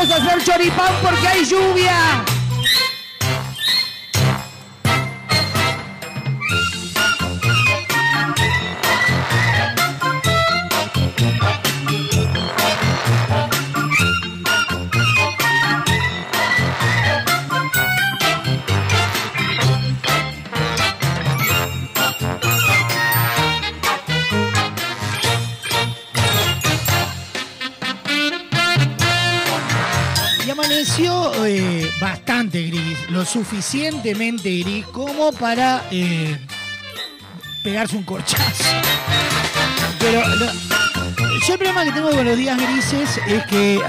No podemos hacer choripán porque hay lluvia. Suficientemente gris como para eh, pegarse un corchazo. Pero yo el problema que tengo con los días grises es que eh,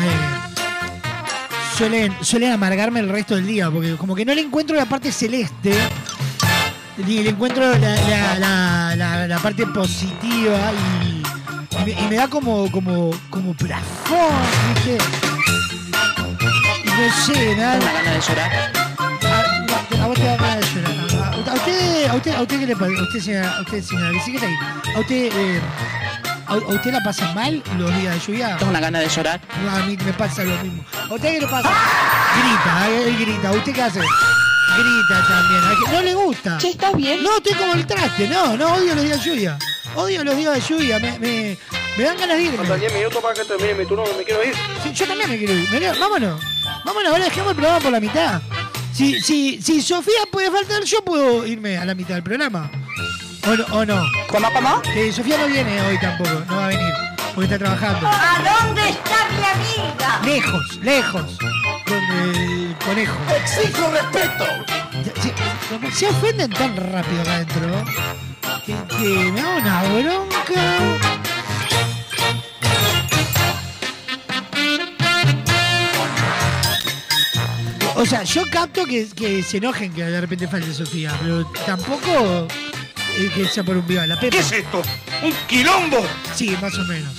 suelen, suelen amargarme el resto del día, porque como que no le encuentro la parte celeste, ni le encuentro la, la- la- parte positiva y, me, da como, como, como plafón, ¿viste? No sé, nada. Una gana de llorar. A, usted, a usted, a usted qué le pasa, a usted señora, a usted señora, bicicleta ahí. A usted, eh, a, a usted la pasa mal los días de lluvia. Tengo una gana de llorar. No, a mí me pasa lo mismo. ¿A usted qué le pasa? Grita, eh, él grita. ¿A usted qué hace? Grita también. ¿A que- No le gusta. Che, ¿estás bien? No, estoy como el traste. No, no, odio los días de lluvia. Odio los días de lluvia. Me, me, me dan ganas de irme. Faltan 10 minutos para que termine mi turno, me quiero ir. Sí, yo también me quiero ir. Me quiero- Vámonos. Vámonos, ahora dejemos el programa por la mitad. Si, si, si Sofía puede faltar, yo puedo irme a la mitad del programa. ¿O no? O no? ¿Cómo, cómo? Que Sofía no viene hoy tampoco. No va a venir. Porque está trabajando. ¿A dónde está mi amiga? Lejos, lejos. Con el conejo. Exijo respeto. Se, como se ofenden tan rápido acá adentro que, que me da una bronca. O sea, yo capto que, que se enojen que de repente falte Sofía, pero tampoco eh, que sea por un viva la pepa. ¿Qué es esto? ¿Un quilombo? Sí, más o menos.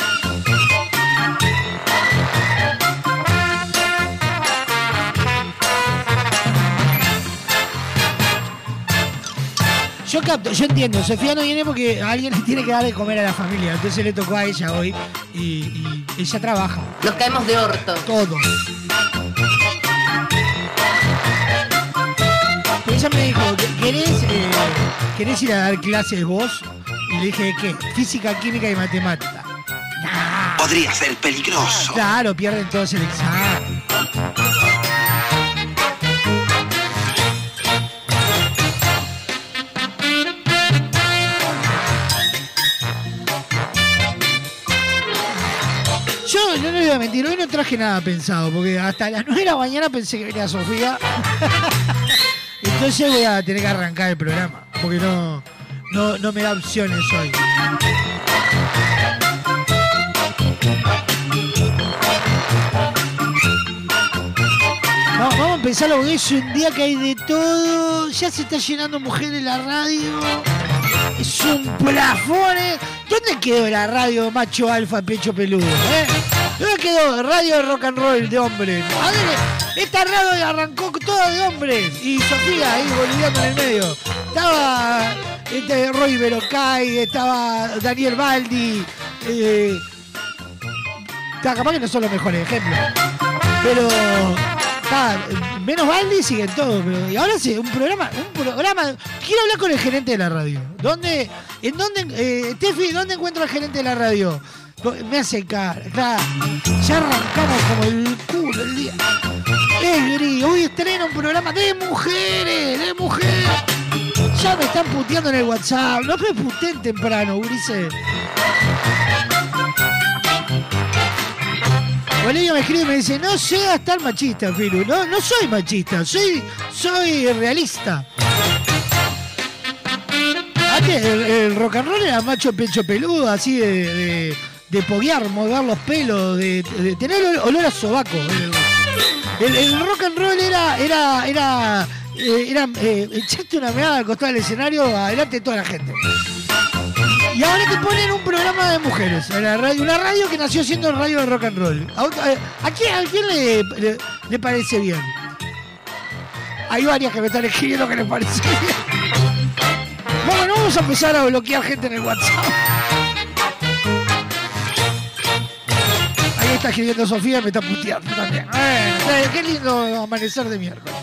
Yo capto, yo entiendo, Sofía no viene porque alguien le tiene que dar de comer a la familia, entonces le tocó a ella hoy y, y ella trabaja, Nos caemos de orto. todos. Ella me dijo, ¿querés, eh, ¿querés ir a dar clases vos? Y le dije, ¿qué? Física, química y matemática. Nah, Podría ser peligroso. claro, pierden todos el examen. Yo no le voy a mentir, hoy no traje nada pensado, porque hasta las 9 de la mañana pensé que venía Sofía. Entonces voy a tener que arrancar el programa, porque no, no, no me da opciones hoy. No, vamos a empezar porque es un día que hay de todo. Ya se está llenando mujeres la radio. Es un plafón, ¿eh? ¿Dónde quedó la radio macho alfa pecho peludo, eh? ¿Dónde quedó radio rock and roll de hombres? A ver, esta radio arrancó toda de hombres. Y Sofía ahí boliviando en el medio. Estaba este, Roy Berocay, estaba Daniel Baldi. Eh, capaz que no son los mejores ejemplos. Pero menos Baldi siguen todos. Y ahora sí, un programa, un programa. Quiero hablar con el gerente de la radio. ¿Dónde? ¿En dónde? Eh, Tefi, ¿dónde encuentro al gerente de la radio? Me hace cara. Ya arrancamos como el culo el día. Es gris, hoy estrena un programa de mujeres, de mujeres. Ya me están puteando en el WhatsApp. No me puteen temprano, Ulises. Bolivia me escribe y me dice, no seas tan machista, Filu. No, no soy machista, soy, soy realista. El, el rock and roll era macho pecho peludo, así de, de poguear, mover los pelos, de, tener ol- olor a sobaco. El, el rock and roll era, era, era, eh, eh, echarte una mirada al costado del escenario adelante de toda la gente. Y ahora te ponen un programa de mujeres en la radio, una radio que nació siendo radio de rock and roll. ¿A, a- quién, a quién le, le- le parece bien? Hay varias que me están escribiendo que les parece bien. Bueno, vamos a empezar a bloquear gente en el WhatsApp. Está escribiendo Sofía me está puteando también. Eh, eh, qué lindo amanecer de miércoles.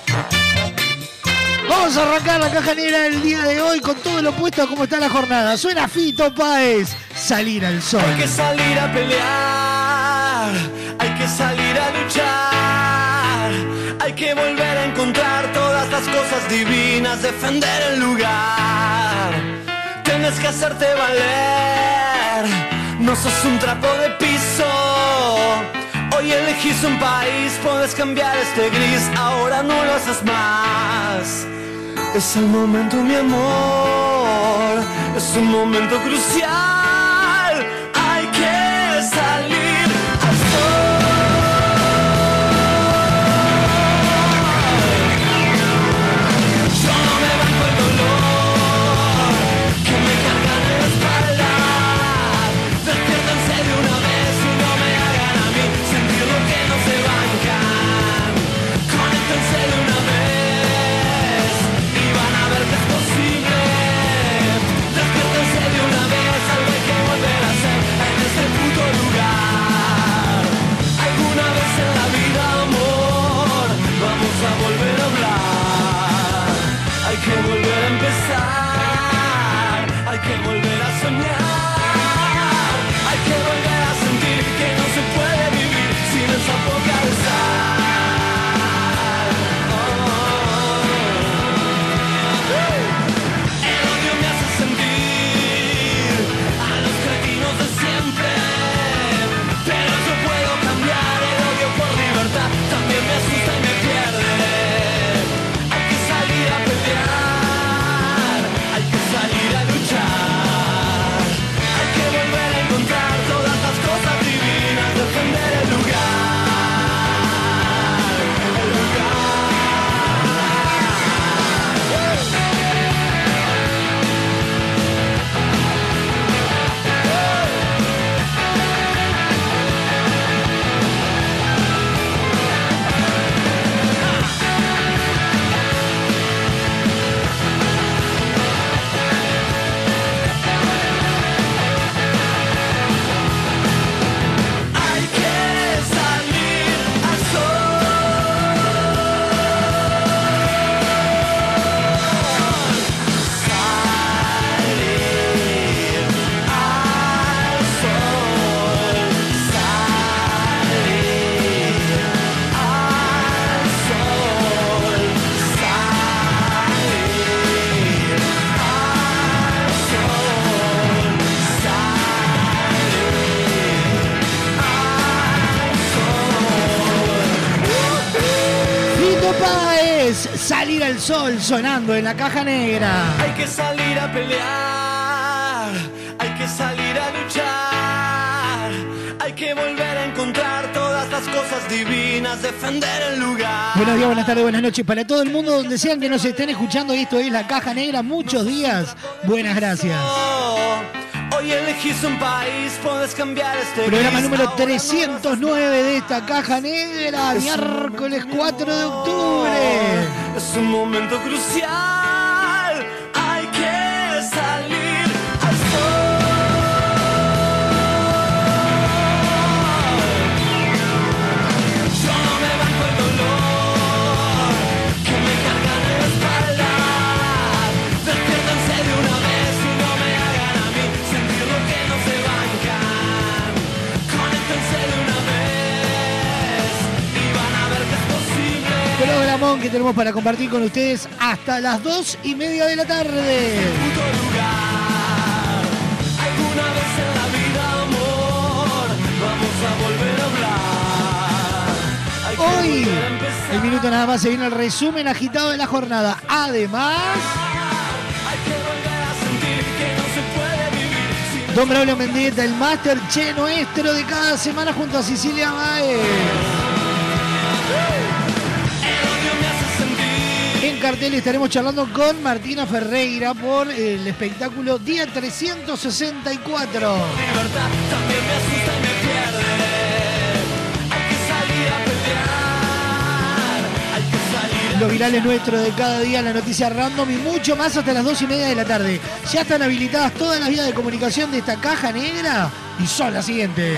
Vamos a arrancar la caja negra del día de hoy con todo lo opuesto a cómo está la jornada. Suena Fito Páez, salir al sol. Hay que salir a pelear, hay que salir a luchar, hay que volver a encontrar todas las cosas divinas, defender el lugar. Tienes que hacerte valer, no sos un trapo de Hoy elegís un país, puedes cambiar este gris, ahora no lo haces más. Es el momento, mi amor, es un momento crucial. Que volver a soñar, al sol sonando en la caja negra. Hay que salir a pelear, hay que salir a luchar, hay que volver a encontrar todas las cosas divinas, defender el lugar. Buenos días, buenas tardes, buenas noches para todo el mundo donde sean que nos estén escuchando. Esto es la caja negra. Muchos días. Buenas gracias. Hoy elegís un país, puedes cambiar este Programa número ahora 309 de esta caja negra, miércoles 4 de octubre. Es un momento crucial, Que tenemos para compartir con ustedes hasta las 2 y media de la tarde. Hoy, el minuto nada más se viene el resumen agitado de la jornada. Además, Don Braulio Mendieta, el máster che nuestro de cada semana junto a Cecilia Maez. Cartel estaremos charlando con Martina Ferreira por el espectáculo Día 364. Libertad también me asusta y me pierde. Hay que salir a pelear. Hay que salir a Los virales nuestros de cada día, la noticia random y mucho más hasta las 2 y media de la tarde. Ya están habilitadas todas las vías de comunicación de esta caja negra y son las siguientes.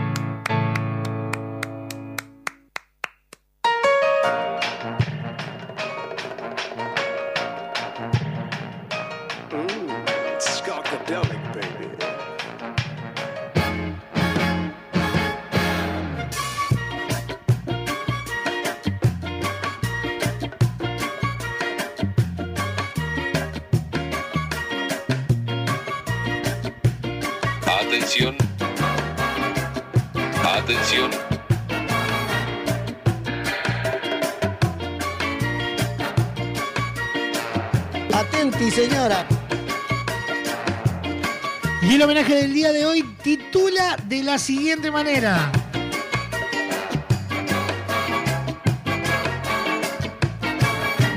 Siguiente manera.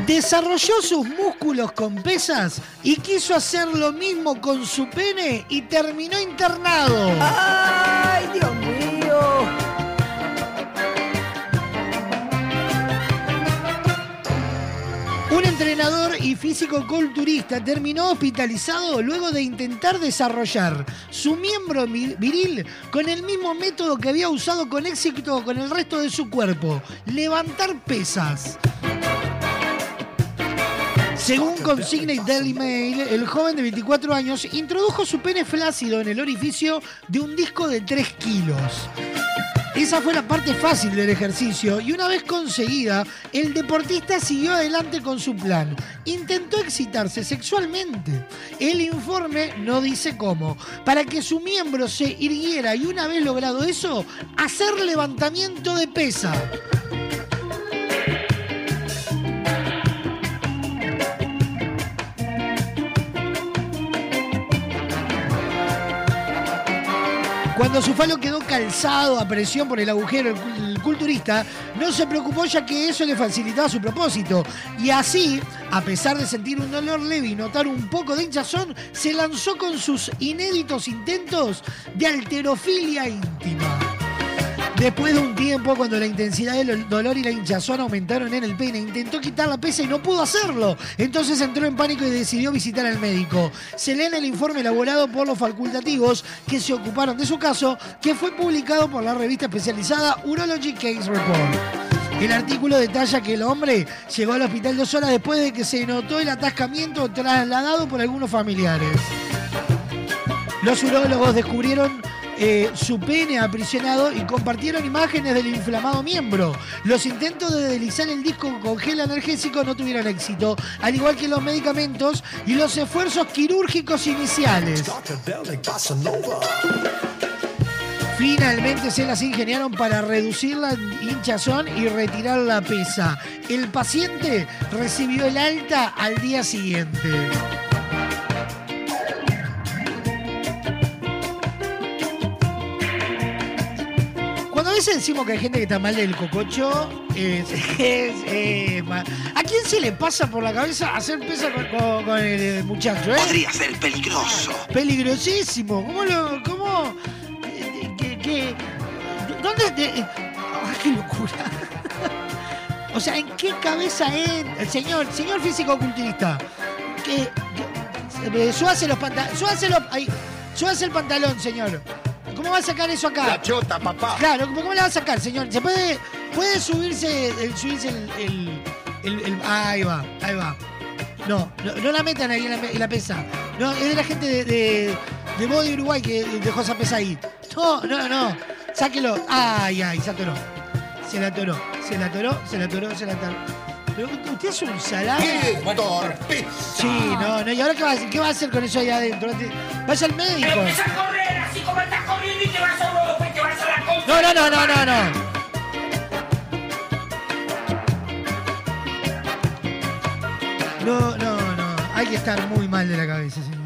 Desarrolló sus músculos con pesas y quiso hacer lo mismo con su pene y terminó internado. ¡Ay, entrenador y físico-culturista terminó hospitalizado luego de intentar desarrollar su miembro mi- viril con el mismo método que había usado con éxito con el resto de su cuerpo, levantar pesas. Según consigna Daily Mail, el joven de 24 años introdujo su pene flácido en el orificio de un disco de 3 kilos. Esa fue la parte fácil del ejercicio y una vez conseguida, el deportista siguió adelante con su plan. Intentó excitarse sexualmente. El informe no dice cómo. Para que su miembro se irguiera y una vez logrado eso, hacer levantamiento de pesa. Cuando su falo quedó calzado a presión por el agujero, el el culturista no se preocupó ya que eso le facilitaba su propósito. Y así, a pesar de sentir un dolor leve y notar un poco de hinchazón, se lanzó con sus inéditos intentos de alterofilia íntima. Después de un tiempo, cuando la intensidad del dolor y la hinchazón aumentaron en el pene, intentó quitar la pesa y no pudo hacerlo. Entonces entró en pánico y decidió visitar al médico. Se lee en el informe elaborado por los facultativos que se ocuparon de su caso, que fue publicado por la revista especializada Urology Case Report. El artículo detalla que el hombre llegó al hospital dos horas después de que se notó el atascamiento trasladado por algunos familiares. Los urólogos descubrieron eh, su pene aprisionado y compartieron imágenes del inflamado miembro. Los intentos de deslizar el disco con gel analgésico no tuvieron éxito, al igual que los medicamentos y los esfuerzos quirúrgicos iniciales. Finalmente se las ingeniaron para reducir la hinchazón y retirar la pesa. El paciente recibió el alta al día siguiente. Veces decimos que hay gente que está mal del cococho, es- es, ma- ¿a quién se le pasa por la cabeza hacer pesa con, con- con el eh, muchacho? Eh? Podría ser peligroso. Peligrosísimo. ¿Cómo lo.? ¿Cómo.? que- que- ¿Dónde.? te- ¡Ay, qué locura! o sea, ¿en qué cabeza es el señor, señor físico-culturista? Que. que- súbase los pantalones. Súbase los. Ahí. Súbase el pantalón, señor. ¿Cómo va a sacar eso acá? La chota, papá. Claro, ¿cómo cómo la va a sacar, señor? ¿Se puede, puede subirse, el, subirse el, el- el- el- Ahí va, ahí va. No, no, no la metan ahí en la, en la pesa. No, es de la gente de, de, de Body Uruguay que dejó esa pesa ahí. No, no, no. Sáquelo. Ay, ay, se atoró. Se la atoró, se la atoró, se la atoró, se la atoró. Pero usted es un salame. ¡Qué torpeza! Sí, no, no. ¿Y ahora qué va, a hacer? qué va a hacer con eso ahí adentro? Vaya al médico. Empieza a correr así como estás corriendo y te vas a te vas a la concha. No, no, no, no, no, no. No, no, no. Hay que estar muy mal de la cabeza, señores.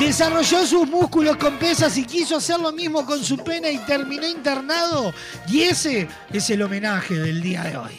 Desarrolló sus músculos con pesas y quiso hacer lo mismo con su pena y terminó internado. Y ese es el homenaje del día de hoy.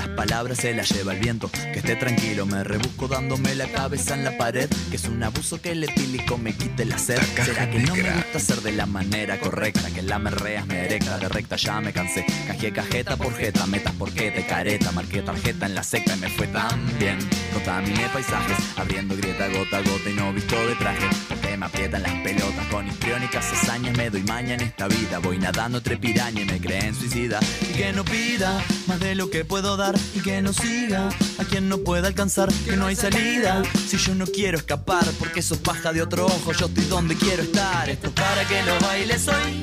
Palabras se las lleva el viento. Que esté tranquilo, me rebusco dándome la cabeza en la pared. Que es un abuso que el etílico me quite la sed. ¿Será que no me gusta hacer de la manera correcta? Que la merreas me erecta, de recta ya me cansé. Cajé cajeta por jeta, metas por de careta. Marqué tarjeta en la secta y me fue tan bien. Contaminé paisajes, abriendo grieta gota a gota y no visto de traje. Porque me aprietan las pelotas con histriónicas hazañas. Me doy maña en esta vida. Voy nadando entre piraña y me creen suicida. Y que no pida más de lo que puedo dar. Y que no siga a quien no pueda alcanzar. Que no hay salida. Si yo no quiero escapar, porque sos paja de otro ojo. Yo estoy donde quiero estar. Esto es para que lo bailes hoy.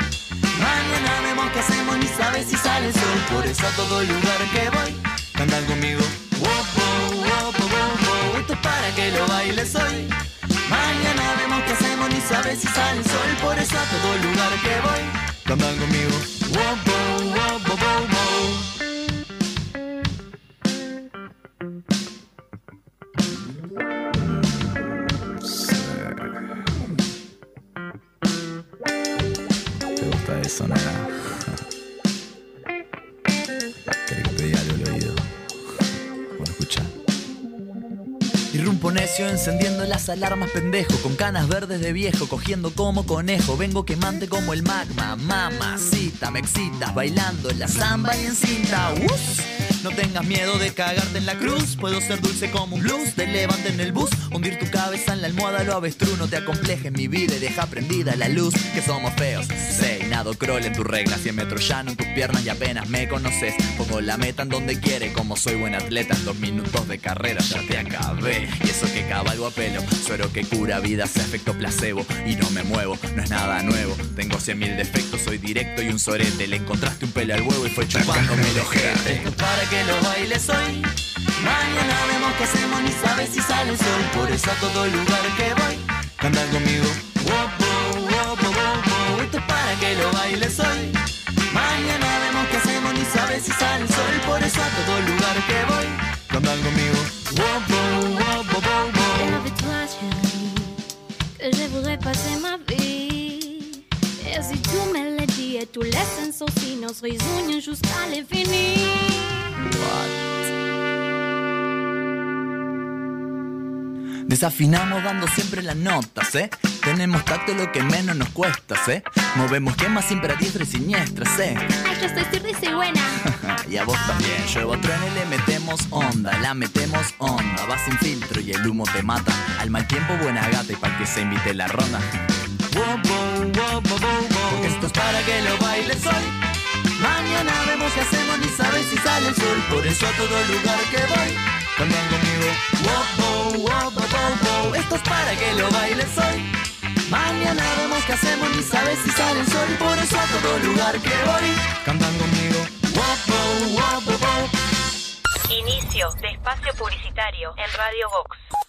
Mañana vemos qué hacemos, ni sabes si sale el sol. Por eso a todo lugar que voy, cantan conmigo. Wow, wow, wow. Esto es para que lo bailes hoy. Mañana vemos qué hacemos, ni sabes si sale el sol. Por eso a todo lugar que voy, cantan conmigo. Wow, wow, wow, ¿Te gusta eso, nada? ¿Querés que al oído? Bueno, escucha. Irrumpo necio encendiendo las alarmas pendejo Con canas verdes de viejo cogiendo como conejo Vengo quemante como el magma Mamacita, me excitas bailando en la samba y en cinta. No tengas miedo de cagarte en la cruz. Puedo ser dulce como un blues. Te levante en el bus Hundir tu cabeza en la almohada. Lo avestruz No te acomplejes mi vida y deja prendida la luz. Que somos feos. Sé, nado crawl en tu regla 100 metros llano en tus piernas y apenas me conoces. Pongo la meta en donde quiere. Como soy buen atleta en dos minutos de carrera ya te acabé. Y eso que cabalgo a pelo Suero que cura vidas, efecto placebo. Y no me muevo, no es nada nuevo. Tengo cien mil defectos, soy directo y un sorete. Le encontraste un pelo al huevo y fue chupándome el ojete para que lo bailes hoy. Mañana vemos qué hacemos ni sabes si sale el sol. Por eso a todo lugar que voy Cantan conmigo. Wow, wow, wow. Esto es para que lo bailes hoy. Mañana vemos qué hacemos ni sabes si sale el sol. Por eso a todo lugar que voy Cantan conmigo. Que je voudrais passer ma vie. Et si tu me le dis et tu laisses aussi nos réunions jusqu'à l'infini. Desafinamos dando siempre las notas, ¿eh? Tenemos tacto lo que menos nos cuesta, ¿eh? Movemos quemas siempre a diestra y siniestra, ¿eh? Ay, yo estoy zurda y soy buena. y a vos también. Lluevo tren y le metemos onda, la metemos onda. Va sin filtro y el humo te mata. Al mal tiempo, buena gata y para que se invite la ronda. Porque esto es para que lo bailes hoy. Mañana sale el sol. Por eso a todo lugar que voy, cantan conmigo. Wow, wow, wow, wow, wow. Esto es para que lo bailes hoy. Mañana vemos qué hacemos ni sabes si sale el sol. Por eso a todo lugar que voy, cantan conmigo. Wow, wow, wow, wow, wow. Inicio de espacio publicitario en Radio Vox.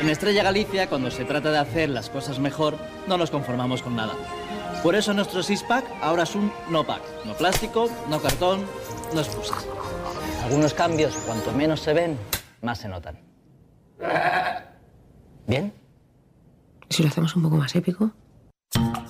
En Estrella Galicia, cuando se trata de hacer las cosas mejor, no nos conformamos con nada. Por eso nuestro six-pack ahora es un no-pack. No plástico, no cartón, no excusas. Algunos cambios, cuanto menos se ven, más se notan. ¿Bien? ¿Y si lo hacemos un poco más épico?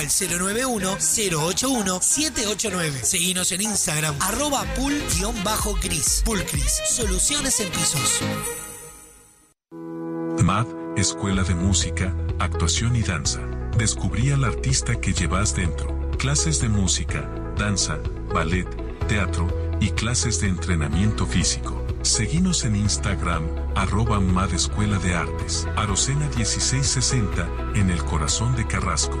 al 091-081-789. Seguinos en Instagram, arroba pool-cris. Pulcris, soluciones en pisos. MAD, Escuela de Música, Actuación y Danza. Descubrí al artista que llevas dentro. Clases de música, danza, ballet, teatro y clases de entrenamiento físico. Seguinos en Instagram, arroba MAD Escuela de Artes. Arocena 1660, en el corazón de Carrasco.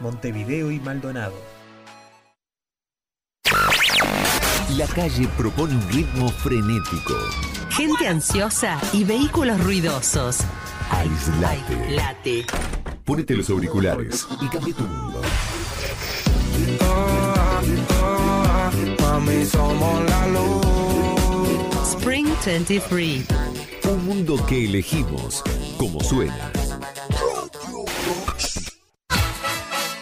Montevideo y Maldonado. La calle propone un ritmo frenético. Gente ansiosa y vehículos ruidosos. Aislate. Late. Ponete los auriculares y cambia tu mundo. Spring 23. Un mundo que elegimos como suena.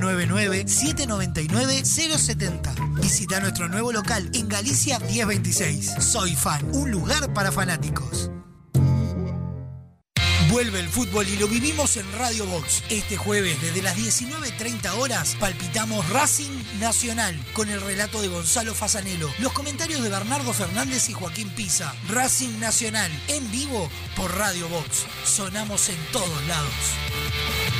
099-799-070. Visita nuestro nuevo local en Galicia 1026. Soy Fan, un lugar para fanáticos. Vuelve el fútbol y lo vivimos en Radio Box. Este jueves, desde las 19.30 horas, palpitamos Racing Nacional con el relato de Gonzalo Fasanelo, los comentarios de Bernardo Fernández y Joaquín Pisa. Racing Nacional, en vivo por Radio Box. Sonamos en todos lados.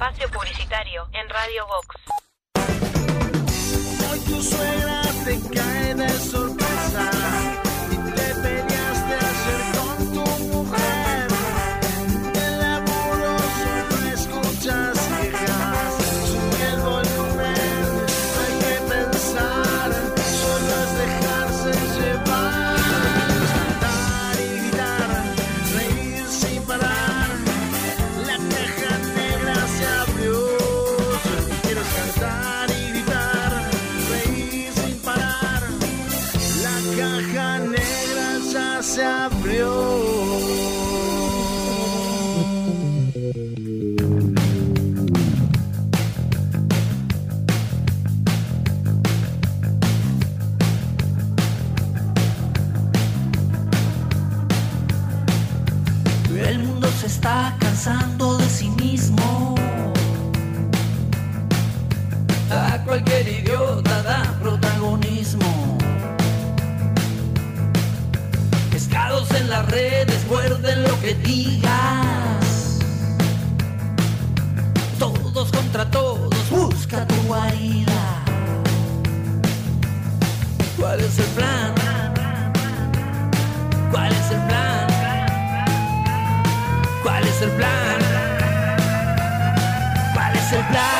espacio publicitario en Radio Box. Hoy tu suegra te cae es cansando de sí mismo. A cualquier idiota da protagonismo. Pescados en las redes, muerden lo que digas. Todos contra todos, busca tu guarida. ¿Cuál es el plan? ¿Cuál es el plan? ¿Cuál es el plan? ¿Cuál es el plan?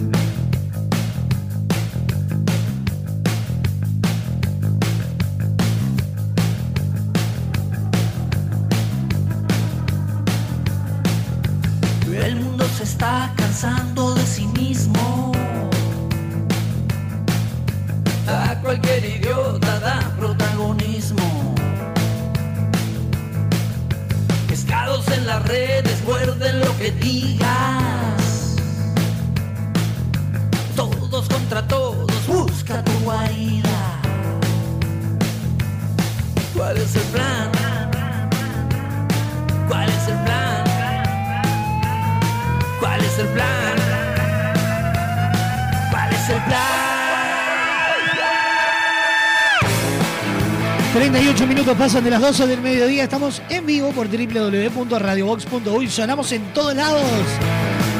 Pasan de las 12 del mediodía. Estamos en vivo por www.radiobox.uy. Sonamos en todos lados.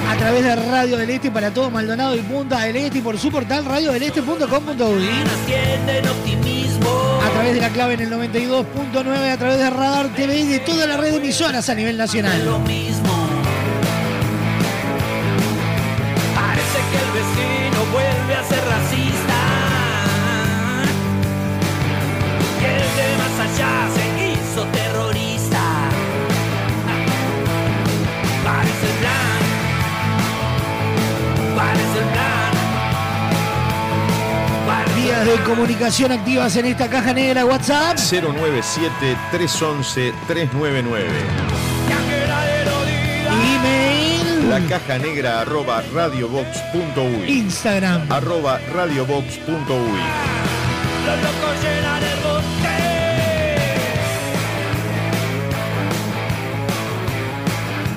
A través de Radio del Este para todo Maldonado y Punta del Este y por su portal radiodeleste.com.uy. A través de la clave en el 92.9, a través de Radar TV y de toda la red de emisoras a nivel nacional. Comunicación activas en esta caja negra WhatsApp. 097-311-399. Email. La caja negra arroba radiobox.uy. Instagram. Arroba radiobox.uy. Los locos llenan el monte.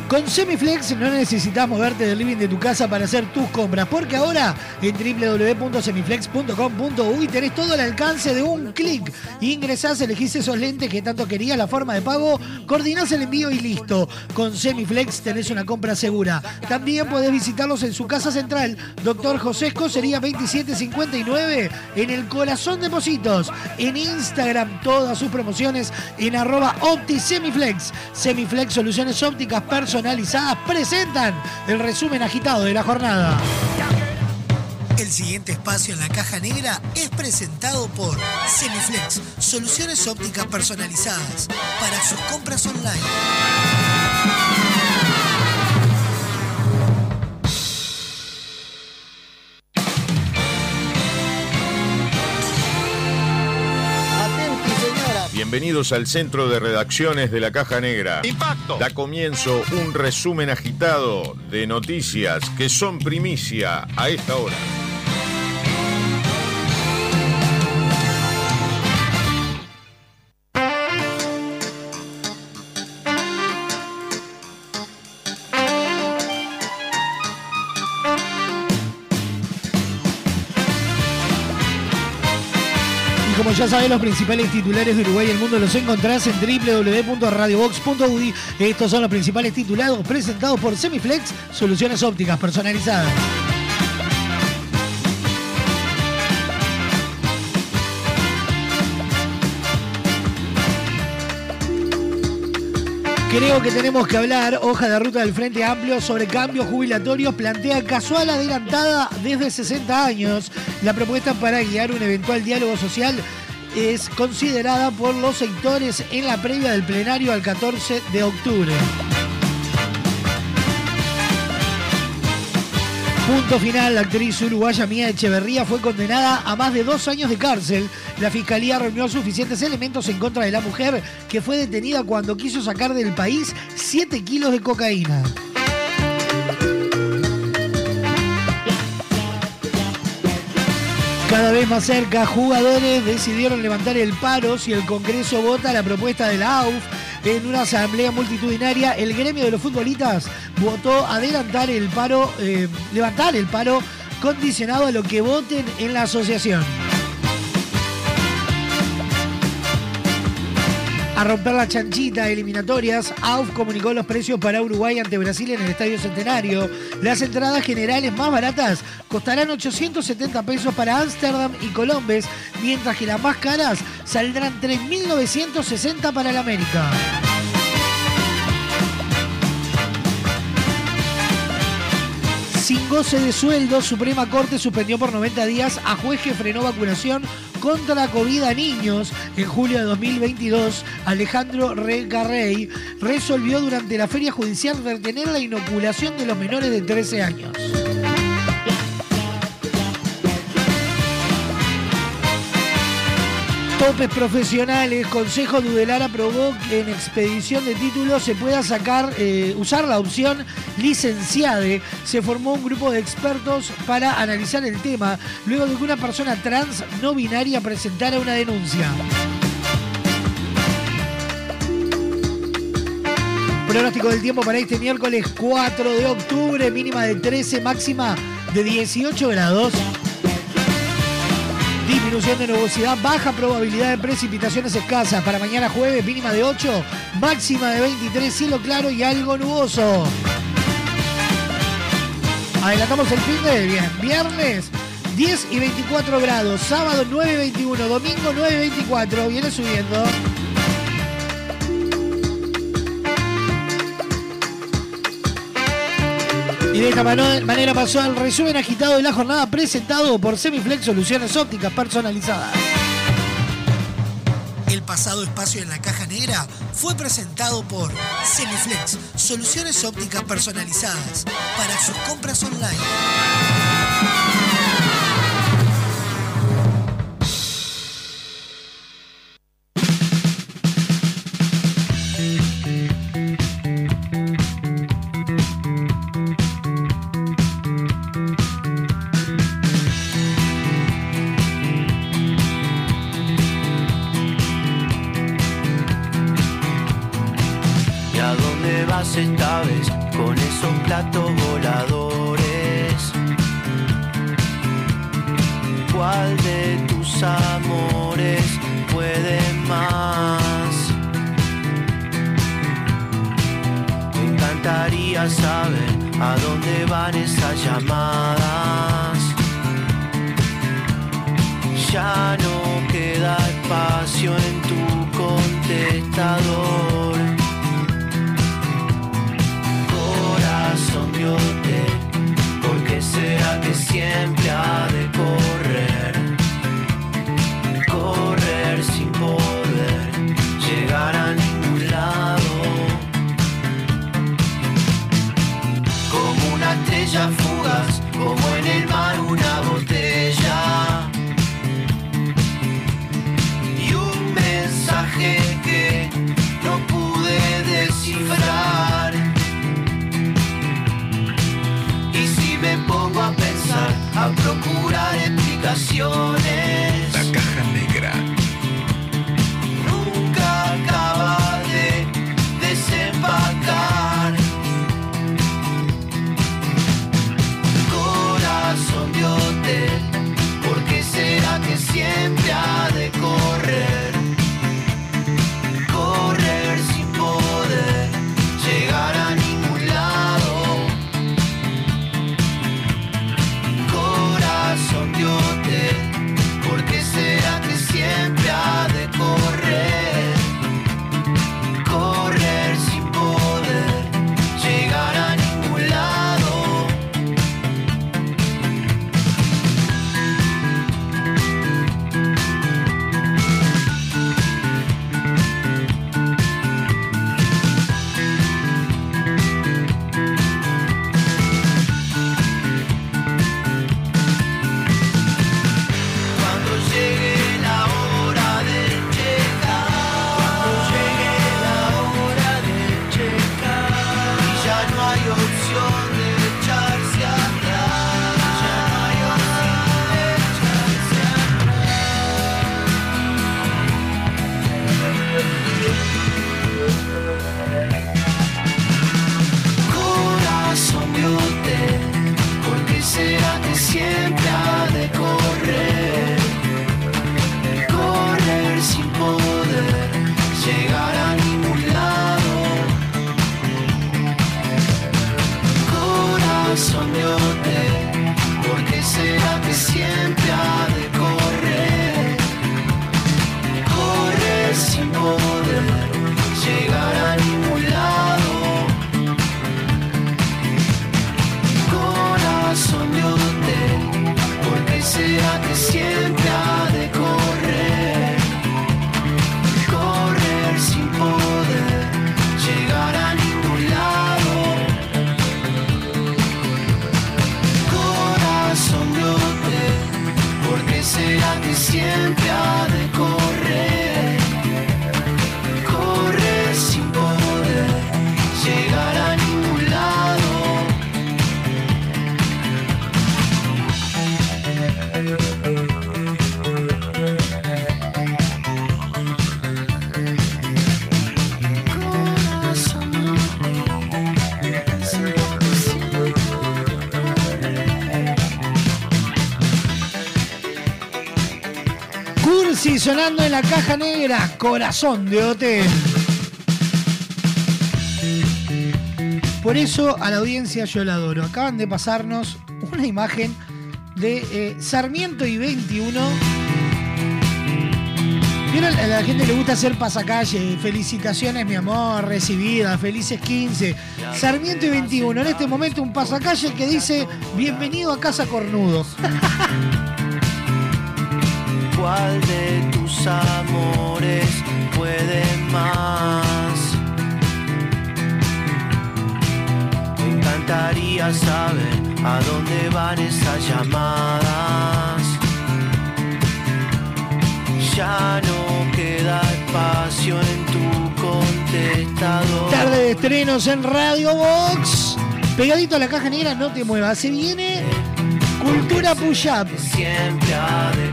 Con Semiflex no necesitas moverte del living de tu casa para hacer tus compras, porque ahora en www.semiflex.com.uy tenés todo al alcance de un clic. Ingresás, elegís esos lentes que tanto querías, la forma de pago, coordinás el envío y listo. Con Semiflex tenés una compra segura. También podés visitarlos en su casa central, Doctor José Escocería 2759, en el corazón de Positos. En Instagram, todas sus promociones en arroba OptiSemiflex. Semiflex Soluciones Ópticas Personalizadas presentan el resumen agitado de la jornada. El siguiente espacio en la caja negra es presentado por Semiflex, soluciones ópticas personalizadas para sus compras online. Bienvenidos al centro de redacciones de la Caja Negra. Impacto. Da comienzo un resumen agitado de noticias que son primicia a esta hora. Ya sabés, los principales titulares de Uruguay y el mundo los encontrás en www.radiobox.uy. Estos son los principales titulados presentados por Semiflex, soluciones ópticas personalizadas. Creo que tenemos que hablar, hoja de ruta del Frente Amplio, sobre cambios jubilatorios, plantea casual adelantada desde 60 años. La propuesta para guiar un eventual diálogo social es considerada por los sectores en la previa del plenario al 14 de octubre. Punto final, la actriz uruguaya Mía Echeverría fue condenada a más de dos años de cárcel. La fiscalía reunió suficientes elementos en contra de la mujer que fue detenida cuando quiso sacar del país 7 kilos de cocaína. Cada vez más cerca, jugadores decidieron levantar el paro si el Congreso vota la propuesta de la AUF. En una asamblea multitudinaria, el gremio de los futbolistas votó adelantar el paro, eh, levantar el paro condicionado a lo que voten en la asociación. Romper la chanchita eliminatorias, AUF comunicó los precios para Uruguay ante Brasil en el Estadio Centenario. Las entradas generales más baratas costarán 870 pesos para Ámsterdam y Colombes, mientras que las más caras saldrán 3.960 para el América. Sin goce de sueldo, Suprema Corte suspendió por 90 días a juez que frenó vacunación contra la COVID a niños. En julio de 2022, Alejandro Recarrey resolvió durante la feria judicial retener la inoculación de los menores de 13 años. topes profesionales, Consejo Dudelar aprobó que en expedición de títulos se pueda sacar, eh, usar la opción licenciade. Se formó un grupo de expertos para analizar el tema, luego de que una persona trans no binaria presentara una denuncia. Pronóstico del tiempo para este miércoles 4 de octubre, mínima de 13, máxima de 18 grados. Disminución de nubosidad, baja probabilidad de precipitaciones escasas. Para mañana jueves, mínima de 8, máxima de 23, cielo claro y algo nuboso. Adelantamos el fin de bien. Viernes 10 y 24 grados, sábado 9 y 21, domingo 9 y 24, viene subiendo. Y de esta manera pasó el resumen agitado de la jornada presentado por Semiflex Soluciones Ópticas Personalizadas. El pasado espacio en la caja negra fue presentado por Semiflex, soluciones ópticas personalizadas para sus compras online. Sonando en la caja negra, Corazón de Hotel. Por eso a la audiencia yo la adoro. Acaban de pasarnos una imagen de eh, Sarmiento y 21. ¿Vieron? A la gente le gusta hacer pasacalle. Felicitaciones, mi amor, recibida. Felices 15. Sarmiento y 21. En este momento un pasacalle que dice: Bienvenido a Casa Cornudo. ¿Cuál de tus amores puede más? Me encantaría saber a dónde van esas llamadas. Ya no queda espacio en tu contestador. Tarde de estrenos en Radio Box. Pegadito a la caja negra, no te muevas. Se viene Cultura Push-Up. Siempre ha de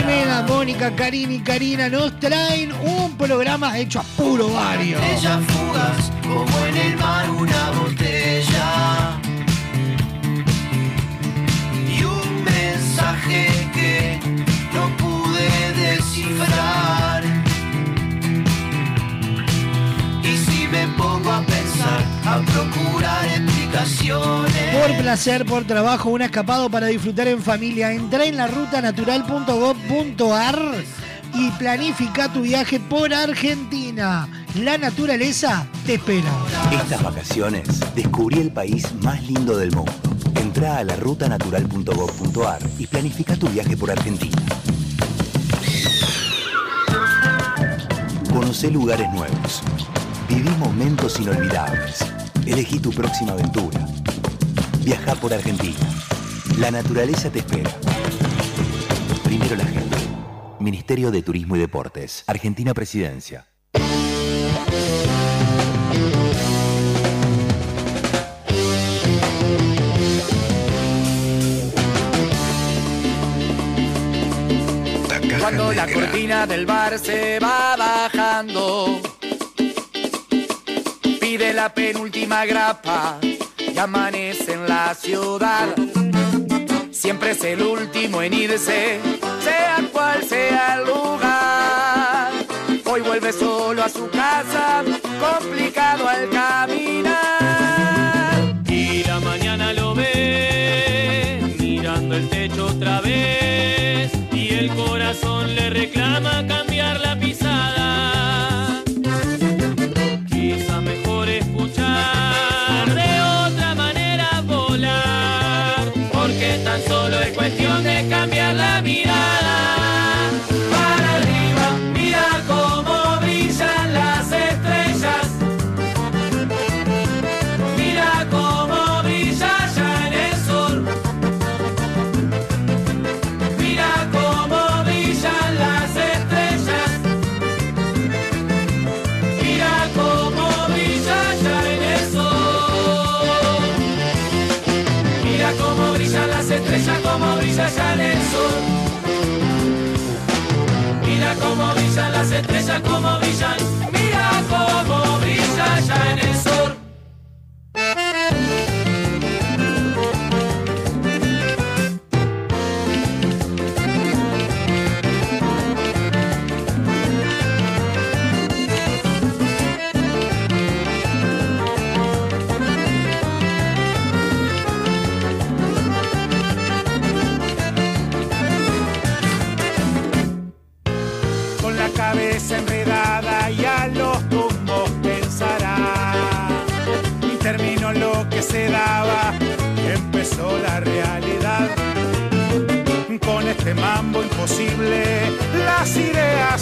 Jimena, Mónica, Karina y Karina nos traen un programa hecho a puro barrio. Estrellas fugas como en el mar una botella y un mensaje que no pude descifrar. Por placer, por trabajo, un escapado para disfrutar en familia. Entra en la ruta natural.gov.ar y planifica tu viaje por Argentina. La naturaleza te espera. Estas vacaciones descubrí el país más lindo del mundo. Entra a la rutanatural.gov.ar y planifica tu viaje por Argentina. Conoce lugares nuevos. Viví momentos inolvidables. Elegí tu próxima aventura. Viaja por Argentina. La naturaleza te espera. Primero la gente. Ministerio de Turismo y Deportes. Argentina Presidencia. Cuando la cortina del bar se va bajando, pide la penúltima grapa y amanece en la ciudad. Siempre es el último en irse, sea cual sea el lugar. Hoy vuelve solo a su casa, complicado al caminar. Y la mañana lo ve mirando el techo otra vez y el corazón le reclama cambiar brillan las estrellas, cómo brillan.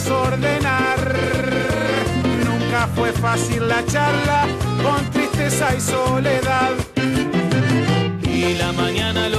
Ideas ordenar. Nunca fue fácil la charla con tristeza y soledad. Y la mañana lo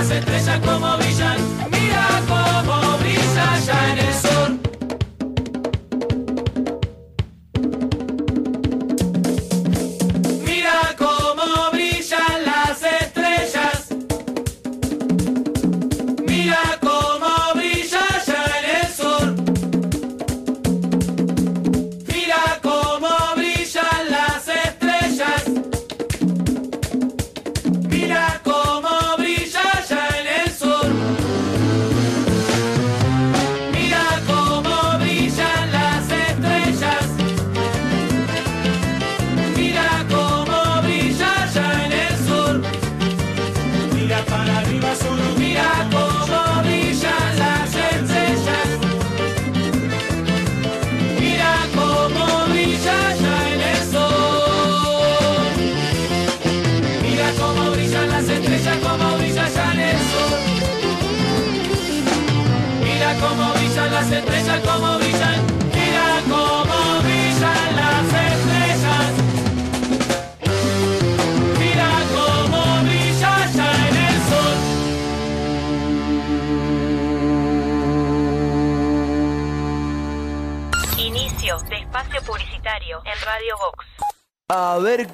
las estrellas como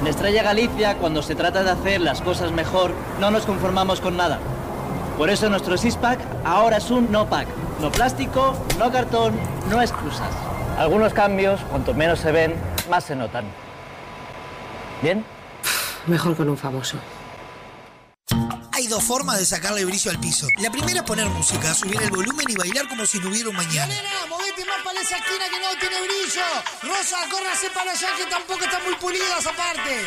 En Estrella Galicia, cuando se trata de hacer las cosas mejor, no nos conformamos con nada. Por eso nuestro six-pack ahora es un no-pack. No plástico, no cartón, no excusas. Algunos cambios, cuanto menos se ven, más se notan. ¿Bien? Mejor con un famoso. Hay dos formas de sacarle brillo al piso. La primera es poner música, subir el volumen y bailar como si no hubiera un mañana. movete más para esa esquina que no tiene brillo. Rosa, córrase para allá que tampoco está muy pulida esa parte.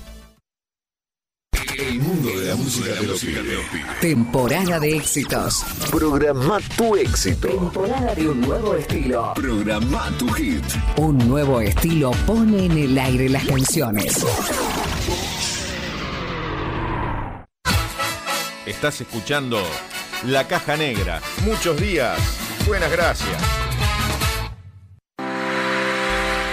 El mundo de la música te lo pide. Temporada de éxitos. Programa tu éxito. Temporada de un nuevo estilo. Programa tu hit. Un nuevo estilo pone en el aire las canciones. Estás escuchando La Caja Negra. Muchos días. Buenas gracias.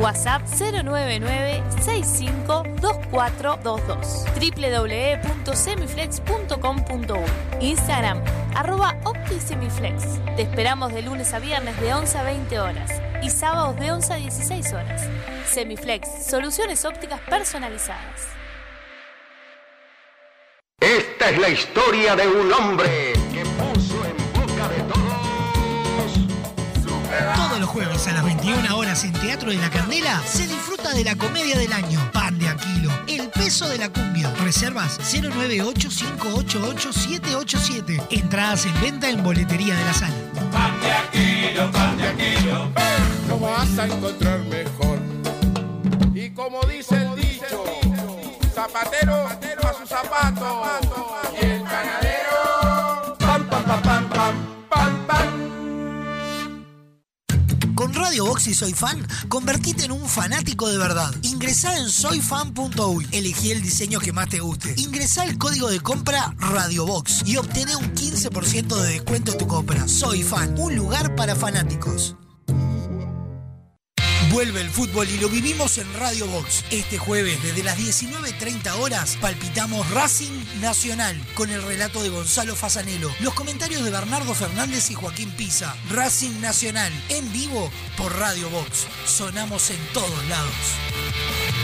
WhatsApp 099-652422 www.semiflex.com.uy Instagram arroba OptiSemiflex. Te esperamos de lunes a viernes de 11 a 20 horas y sábados de 11 a 16 horas. Semiflex, soluciones ópticas personalizadas. Esta es la historia de un hombre jueves a las 21 horas en Teatro de la Candela se disfruta de la comedia del año. Pan de Aquilo, El peso de la cumbia. Reservas 098-588-787. Entradas en venta en boletería de la sala. Pan de Aquilo, pan de Aquilo. No vas a encontrar mejor. Y como dice el dicho, zapatero a su zapato. Y Radio Box y Soy Fan, convertite en un fanático de verdad. Ingresá en soyfan.uy, elegí el diseño que más te guste. Ingresá el código de compra Radio Box y obtené un 15% de descuento en tu compra. Soy Fan, un lugar para fanáticos. Vuelve el fútbol y lo vivimos en Radio Box. Este jueves, desde las 19.30 horas, palpitamos Racing Nacional con el relato de Gonzalo Fasanelo, los comentarios de Bernardo Fernández y Joaquín Pisa. Racing Nacional, en vivo por Radio Box. Sonamos en todos lados.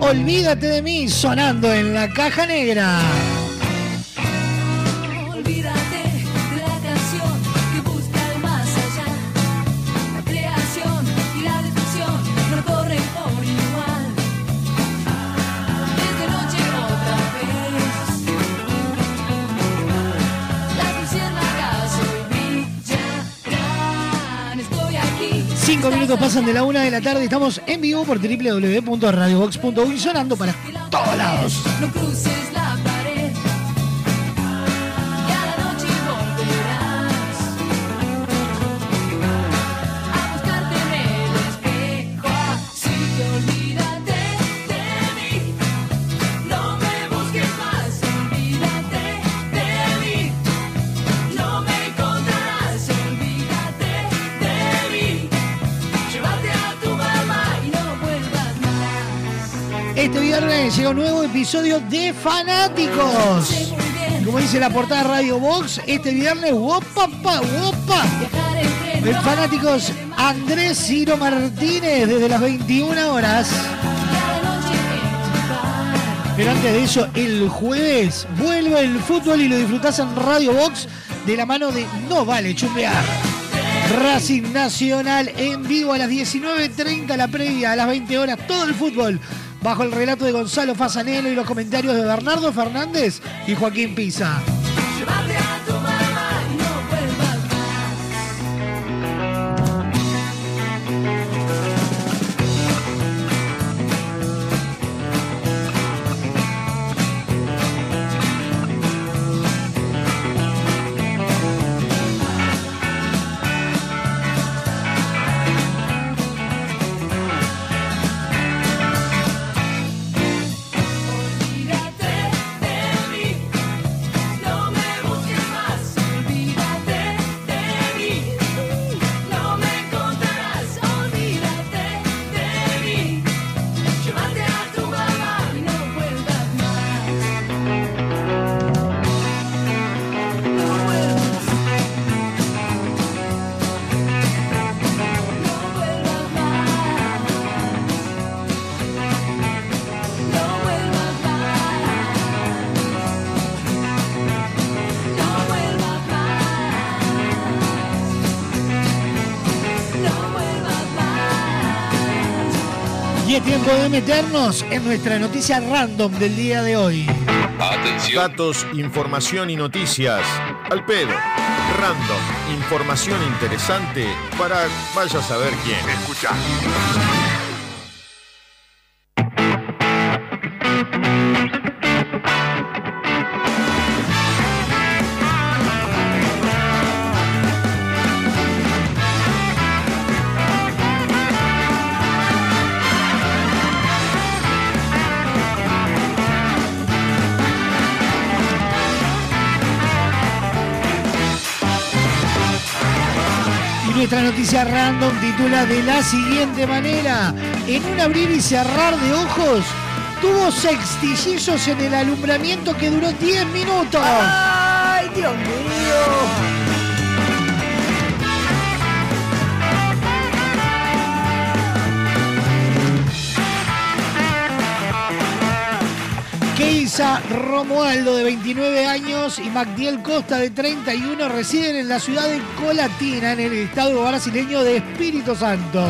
Olvídate de mí, sonando en la caja negra. Pasan de la una de la tarde. Estamos en vivo por www.radiobox.uy sonando para nuevo episodio de Fanáticos. Como dice la portada de Radio Box, este viernes, ¡wopa, pa, wopa! El Fanáticos Andrés Ciro Martínez desde las 21 horas. Pero antes de eso, el jueves vuelve el fútbol y lo disfrutás en Radio Box de la mano de No Vale Chumbear. Racing Nacional en vivo a las 19.30, la previa a las 20 horas, todo el fútbol. Bajo el relato de Gonzalo Fasanelo y los comentarios de Bernardo Fernández y Joaquín Pisa. Es tiempo de meternos en nuestra noticia random del día de hoy. Atención. Datos, información y noticias. Al pedo. Random. Información interesante para vaya a saber quién. Escucha. Noticia random titula de la siguiente manera. En un abrir y cerrar de ojos, tuvo sextillizos en el alumbramiento que duró 10 minutos. ¡Ay, Dios mío! Keisa Romualdo, de 29 años, y Magdiel Costa, de 31, residen en la ciudad de Colatina, en el estado brasileño de Espíritu Santo.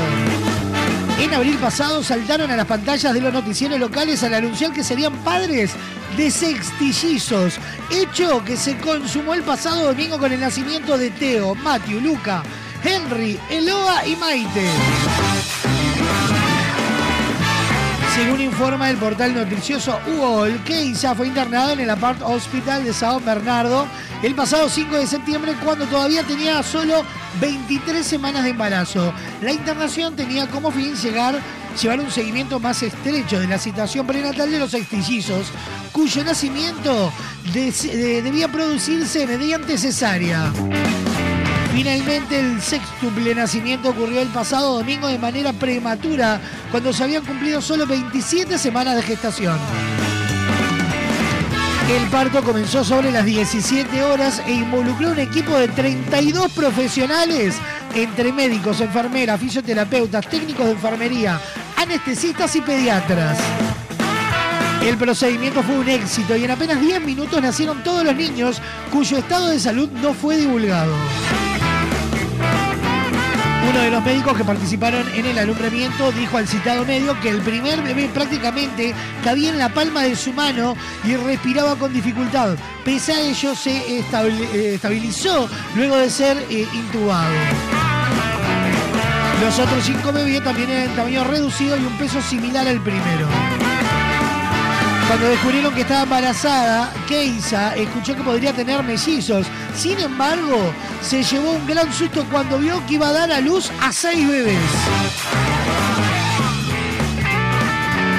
En abril pasado saltaron a las pantallas de los noticieros locales al anunciar que serían padres de sextillizos, hecho que se consumó el pasado domingo con el nacimiento de Teo, Matthew, Luca, Henry, Eloa y Maite. Según informa el portal noticioso UOL, Keisa fue internado en el Apart Hospital de Sao Bernardo el pasado 5 de septiembre cuando todavía tenía solo 23 semanas de embarazo. La internación tenía como fin llegar, llevar un seguimiento más estrecho de la situación prenatal de los sextillizos, cuyo nacimiento de- de- debía producirse mediante cesárea. Finalmente el sextuple nacimiento ocurrió el pasado domingo de manera prematura, cuando se habían cumplido solo 27 semanas de gestación. El parto comenzó sobre las 17 horas e involucró un equipo de 32 profesionales, entre médicos, enfermeras, fisioterapeutas, técnicos de enfermería, anestesistas y pediatras. El procedimiento fue un éxito y en apenas 10 minutos nacieron todos los niños cuyo estado de salud no fue divulgado. Uno de los médicos que participaron en el alumbramiento dijo al citado medio que el primer bebé prácticamente cabía en la palma de su mano y respiraba con dificultad. Pese a ello, se eh, estabilizó luego de ser eh, intubado. Los otros cinco bebés también eran de tamaño reducido y un peso similar al primero. Cuando descubrieron que estaba embarazada, Keisa escuchó que podría tener mellizos. Sin embargo, se llevó un gran susto cuando vio que iba a dar a luz a seis bebés.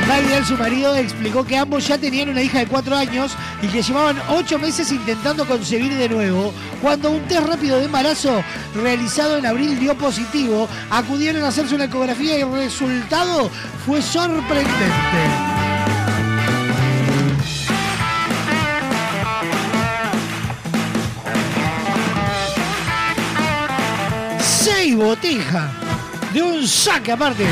Daniel, su marido, explicó que ambos ya tenían una hija de cuatro años y que llevaban ocho meses intentando concebir de nuevo. Cuando un test rápido de embarazo realizado en abril dio positivo, acudieron a hacerse una ecografía y el resultado fue sorprendente. Seis botijas de un saque aparte.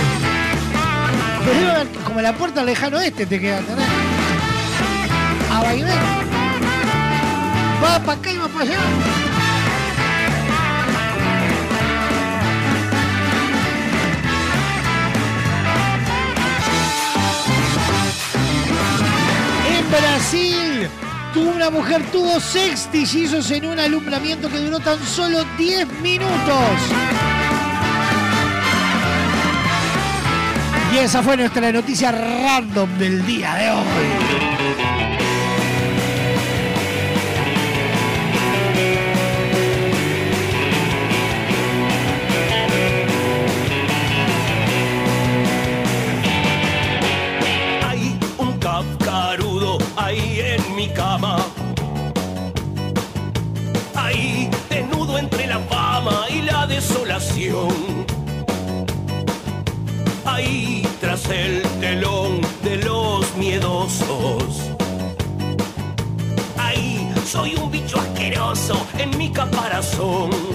Como la puerta al lejano este te queda, ¿entendés? A vaivén. Va para acá y va para allá. En Brasil, una mujer tuvo seis trillizos en un alumbramiento que duró tan solo 10 minutos. Y esa fue nuestra noticia random del día de hoy. Hay un cascarudo ahí en mi cama. Ahí, desnudo entre la fama y la desolación. Ahí, en mi caparazón.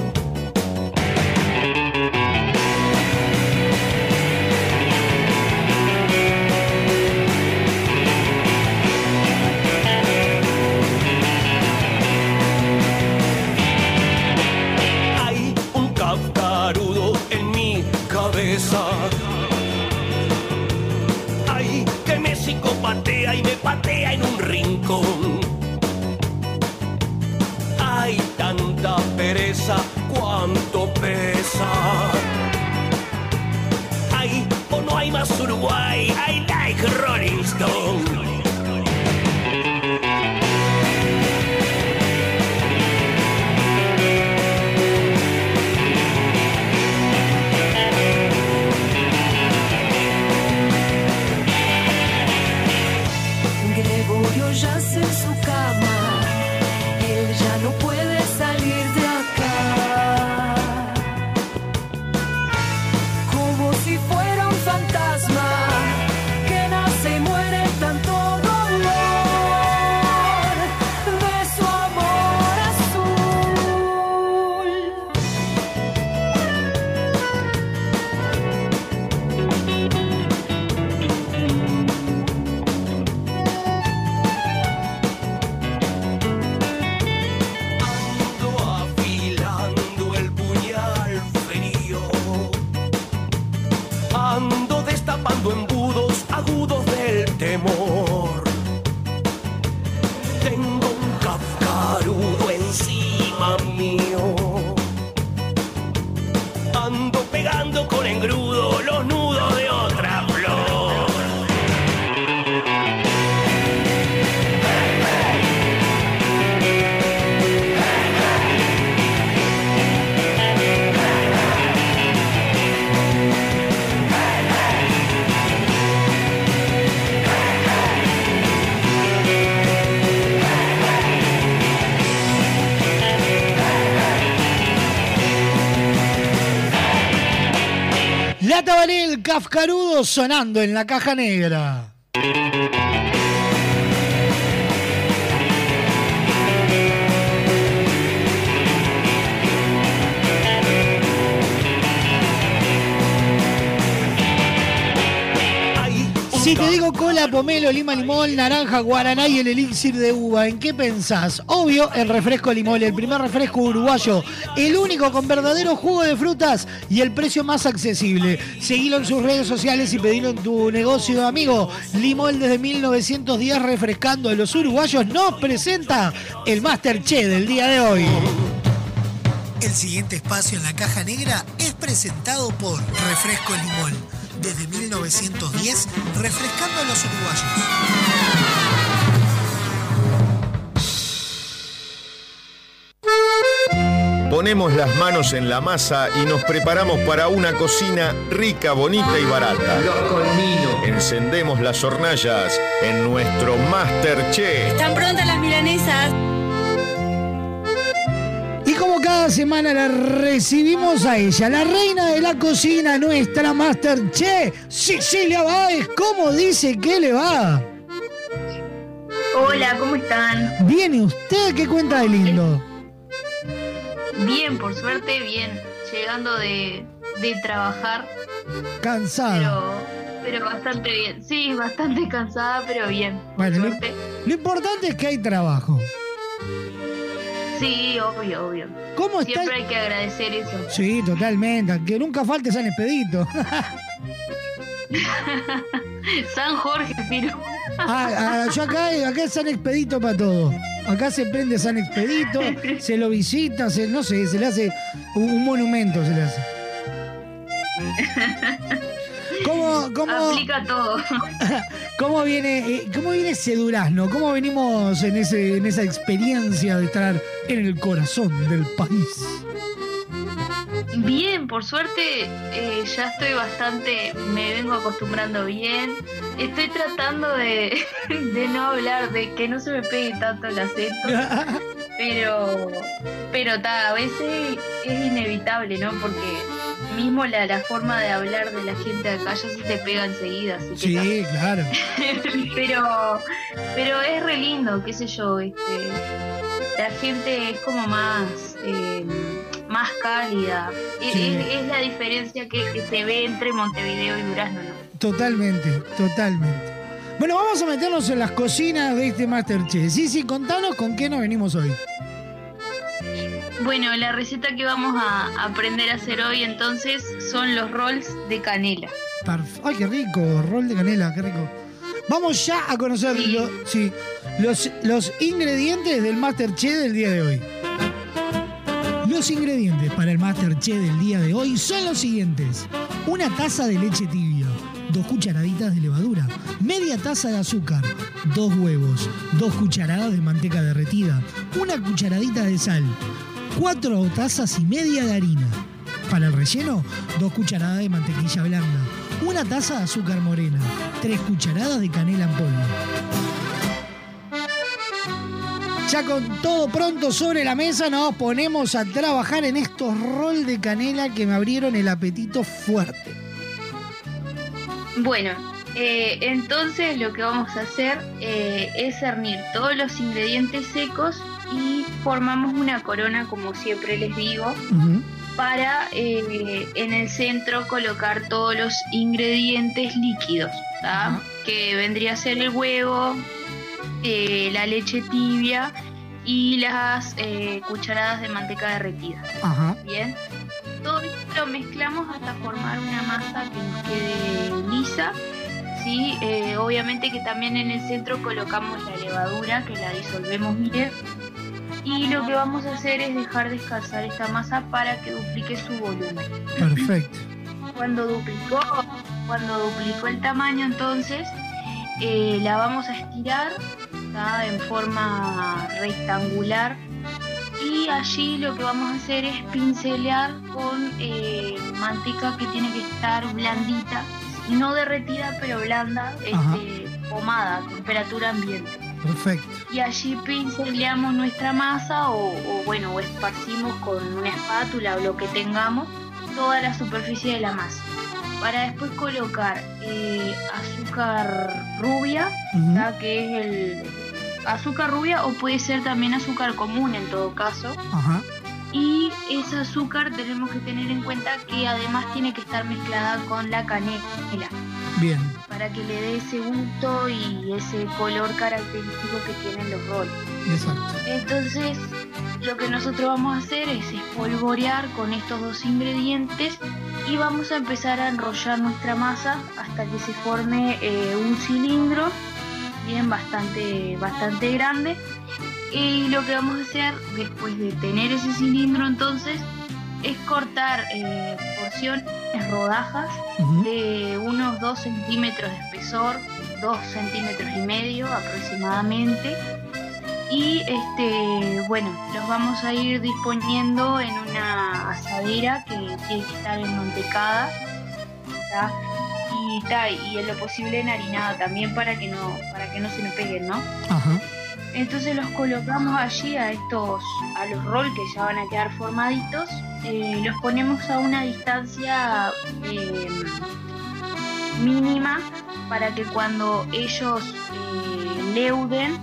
Pesa. Hay o no hay más Uruguay, I like Rolling Stone. Kafkarudo sonando en la caja negra. Pomelo, lima, limón, naranja, guaraná y el elixir de uva. ¿En qué pensás? Obvio, el refresco limón, el primer refresco uruguayo, el único con verdadero jugo de frutas y el precio más accesible. Seguilo en sus redes sociales y pedilo en tu negocio, amigo. Limón desde 1910 refrescando a los uruguayos nos presenta el Master Che del día de hoy. El siguiente espacio en la caja negra es presentado por Refresco Limón. Desde 1910, refrescando a los uruguayos. Ponemos las manos en la masa y nos preparamos para una cocina rica, bonita y barata. Encendemos las hornallas en nuestro Masterchef. Están prontas las milanesas. Como cada semana la recibimos a ella, la reina de la cocina, nuestra Master Che, Cecilia Báez. ¿Cómo dice que le va? Hola, ¿cómo están? Bien, ¿y usted qué cuenta de lindo? Bien, por suerte, bien. Llegando de, de trabajar, Cansada. pero, pero bastante bien. Sí, bastante cansada, pero bien. Bueno, lo, lo importante es que hay trabajo. Sí, obvio, obvio. ¿Cómo está Siempre hay que agradecer eso. Sí, totalmente. Que nunca falte San Expedito. San Jorge, Firo. Ah, ah, yo acá, acá es San Expedito para todo. Acá se prende San Expedito, se lo visita, se, no sé, se le hace un, un monumento, se le hace. ¿Cómo, cómo, Aplica todo. cómo viene, eh, cómo viene ese durazno? ¿Cómo venimos en, ese, en esa experiencia de estar en el corazón del país? Bien, por suerte eh, ya estoy bastante, me vengo acostumbrando bien. Estoy tratando de, de no hablar, de que no se me pegue tanto el acento. Pero, pero ta, a veces es inevitable, ¿no? Porque mismo la, la forma de hablar de la gente de acá ya se te pega enseguida. Así que Sí, claro. pero pero es re lindo, qué sé yo, este la gente es como más eh, más cálida. Es, Sí. es- es la diferencia que, que se ve entre Montevideo y Durazno, ¿no? Totalmente, totalmente. Bueno, vamos a meternos en las cocinas de este Masterchef. Sí, sí, contanos con qué nos venimos hoy. Bueno, la receta que vamos a aprender a hacer hoy entonces son los rolls de canela. Ay, qué rico, rol de canela, qué rico. Vamos ya a conocer lo- sí, los, los ingredientes del Masterchef del día de hoy. Los ingredientes para el Masterchef del día de hoy son los siguientes. Una taza de leche tibia, dos cucharaditas de levadura, media taza de azúcar, dos huevos, dos cucharadas de manteca derretida, una cucharadita de sal, cuatro tazas y media de harina. Para el relleno, dos cucharadas de mantequilla blanda, una taza de azúcar morena, tres cucharadas de canela en polvo. Ya con todo pronto sobre la mesa nos ponemos a trabajar en estos rol de canela que me abrieron el apetito fuerte. Bueno, eh, entonces lo que vamos a hacer eh, es cernir todos los ingredientes secos formamos una corona, como siempre les digo, para eh, en el centro colocar todos los ingredientes líquidos, que vendría a ser el huevo, eh, la leche tibia y las eh, cucharadas de manteca derretida. Ajá. Bien. Todo esto lo mezclamos hasta formar una masa que nos quede lisa. ¿sí? Eh, obviamente que también en el centro colocamos la levadura, que la disolvemos bien. Y lo que vamos a hacer es dejar descansar esta masa para que duplique su volumen. Perfecto. Cuando duplicó, cuando duplicó el tamaño, entonces eh, la vamos a estirar ¿tá? en forma rectangular y allí lo que vamos a hacer es pincelear con eh, manteca que tiene que estar blandita, no derretida pero blanda, este, pomada a temperatura ambiente. Perfecto. Y allí pinceleamos nuestra masa o, o, bueno, o esparcimos con una espátula o lo que tengamos toda la superficie de la masa. Para después colocar eh, azúcar rubia, que es el azúcar rubia o puede ser también azúcar común en todo caso. Ajá. Y ese azúcar tenemos que tener en cuenta que además tiene que estar mezclada con la canela Bien. para que le dé ese gusto y ese color característico que tienen los roles. Exacto. Entonces, lo que nosotros vamos a hacer es espolvorear con estos dos ingredientes y vamos a empezar a enrollar nuestra masa hasta que se forme eh, un cilindro bien bastante, bastante grande. Y lo que vamos a hacer después de tener ese cilindro entonces es cortar eh, porciones, rodajas de unos 2 centímetros de espesor, 2 centímetros y medio aproximadamente. Y este, bueno, los vamos a ir disponiendo en una asadera que tiene que estar enmantecada ¿tá? y, y en lo posible enharinada también para que no, para que no se me peguen, ¿no? Ajá. Entonces los colocamos allí a estos, a los roll que ya van a quedar formaditos, eh, los ponemos a una distancia eh, mínima para que cuando ellos eh, leuden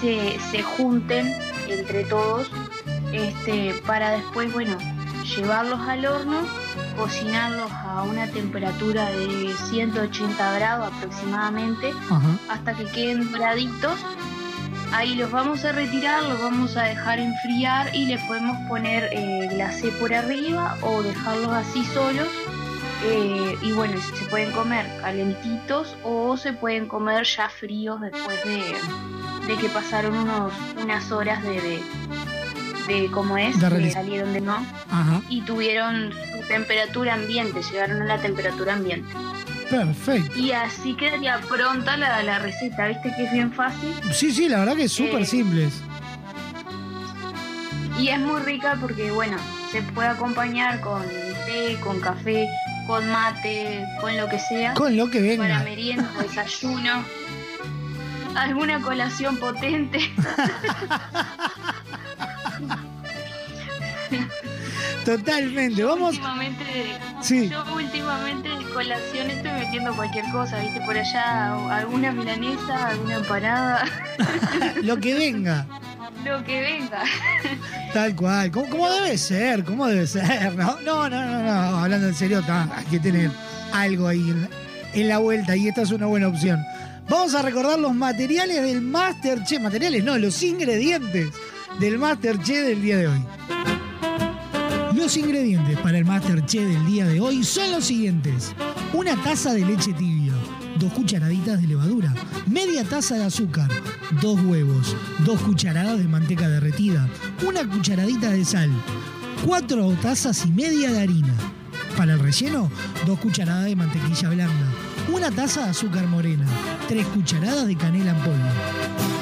se, se junten entre todos este, para después, bueno, llevarlos al horno, cocinarlos a una temperatura de 180 grados aproximadamente hasta que queden doraditos. Ahí los vamos a retirar, los vamos a dejar enfriar y le podemos poner eh, glacé por arriba o dejarlos así solos. Eh, y bueno, se pueden comer calentitos o se pueden comer ya fríos después de, de que pasaron unos, unas horas de, de, de cómo es, De que salieron de no Ajá. y tuvieron su temperatura ambiente, llegaron a la temperatura ambiente. Perfecto. Y así quedaría pronta la, la receta, ¿viste que es bien fácil? Sí, sí, la verdad que es súper Eh, simples. Y es muy rica porque, bueno, se puede acompañar con té, con café, con mate, con lo que sea. Con lo que venga. Para merienda, desayuno, alguna colación potente. Totalmente. Vamos. Últimamente, Sí. yo últimamente de colación estoy metiendo cualquier cosa, ¿viste? Por allá alguna milanesa, alguna empanada, Lo que venga. lo que venga. Tal cual. Como, como debe ser, como debe ser, ¿no? No, no, no, no. Hablando en serio, hay que tener algo ahí en, en la vuelta y esta es una buena opción. Vamos a recordar los materiales del Masterchef. Materiales, no, los ingredientes del Masterchef del día de hoy. Los ingredientes para el Masterchef del día de hoy son los siguientes. Una taza de leche tibia, dos cucharaditas de levadura, media taza de azúcar, dos huevos, dos cucharadas de manteca derretida, una cucharadita de sal, cuatro tazas y media de harina. Para el relleno, dos cucharadas de mantequilla blanda, una taza de azúcar morena, tres cucharadas de canela en polvo.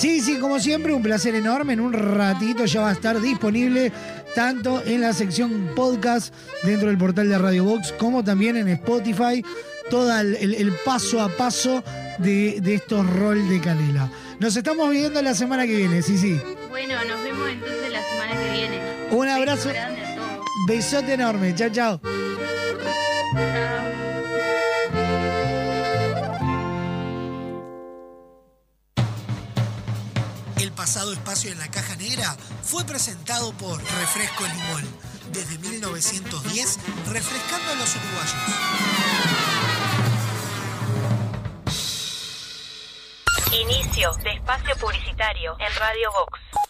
Sí, sí, como siempre, un placer enorme. En un ratito ya va a estar disponible tanto en la sección podcast dentro del portal de Radio Box como también en Spotify. Todo el, el- el paso a paso de, de estos rol de canela. Nos estamos viendo la semana que viene, sí, sí. Bueno, nos vemos entonces la semana que viene. Un abrazo. Grande a todos. Besote enorme. Chao, chao. Pasado espacio en la caja negra fue presentado por Refresco Limón. Desde 1910, refrescando a los uruguayos. Inicio de espacio publicitario en Radio Vox.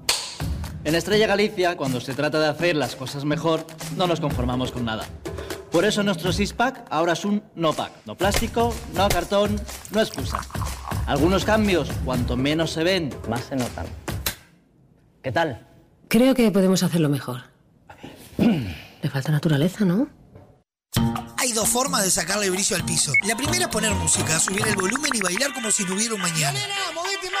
En Estrella Galicia, cuando se trata de hacer las cosas mejor, no nos conformamos con nada. Por eso nuestro six-pack ahora es un no-pack. No plástico, no cartón, no excusa. Algunos cambios, cuanto menos se ven, más se notan. ¿Qué tal? Creo que podemos hacerlo mejor. Le falta naturaleza, ¿no? Hay dos formas de sacarle brillo al piso. La primera es poner música, subir el volumen y bailar como si no hubiera un mañana. Nena, movete más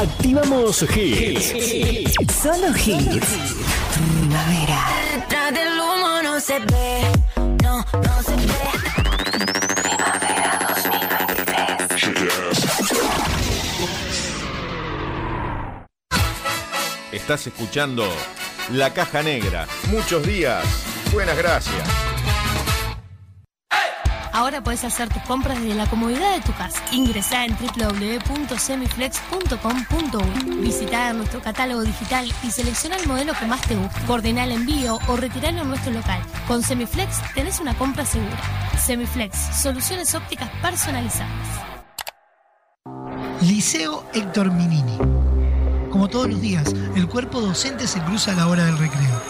Activamos hits. Solo hits. Primavera. Detrás del humo no se ve, no, no se ve. Primavera 2023. Estás escuchando La Caja Negra. Muchos días. Buenas gracias. Ahora puedes hacer tus compras desde la comodidad de tu casa. Ingresá en www.semiflex.com.uy. Visita nuestro catálogo digital y selecciona el modelo que más te guste. Coordina el envío o retiralo en nuestro local. Con Semiflex tenés una compra segura. Semiflex, soluciones ópticas personalizadas. Liceo Héctor Minini. Como todos los días, el cuerpo docente se cruza a la hora del recreo.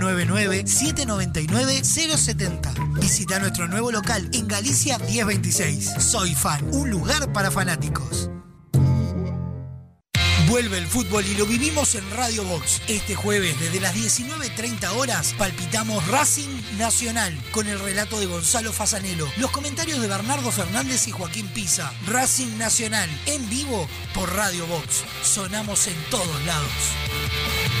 099-799-070. Visita nuestro nuevo local en Galicia 1026. Soy fan, un lugar para fanáticos. Vuelve el fútbol y lo vivimos en Radio Box. Este jueves, desde las 19.30 horas, palpitamos Racing Nacional con el relato de Gonzalo Fasanelo, los comentarios de Bernardo Fernández y Joaquín Pisa. Racing Nacional, en vivo por Radio Box. Sonamos en todos lados.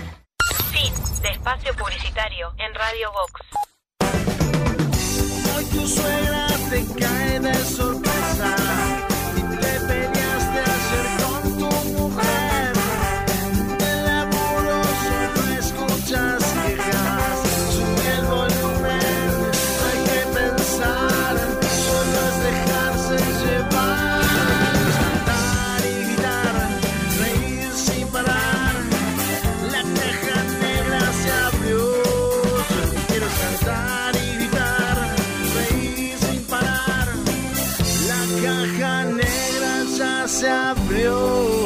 Fin de espacio publicitario en Radio Vox. se abriu.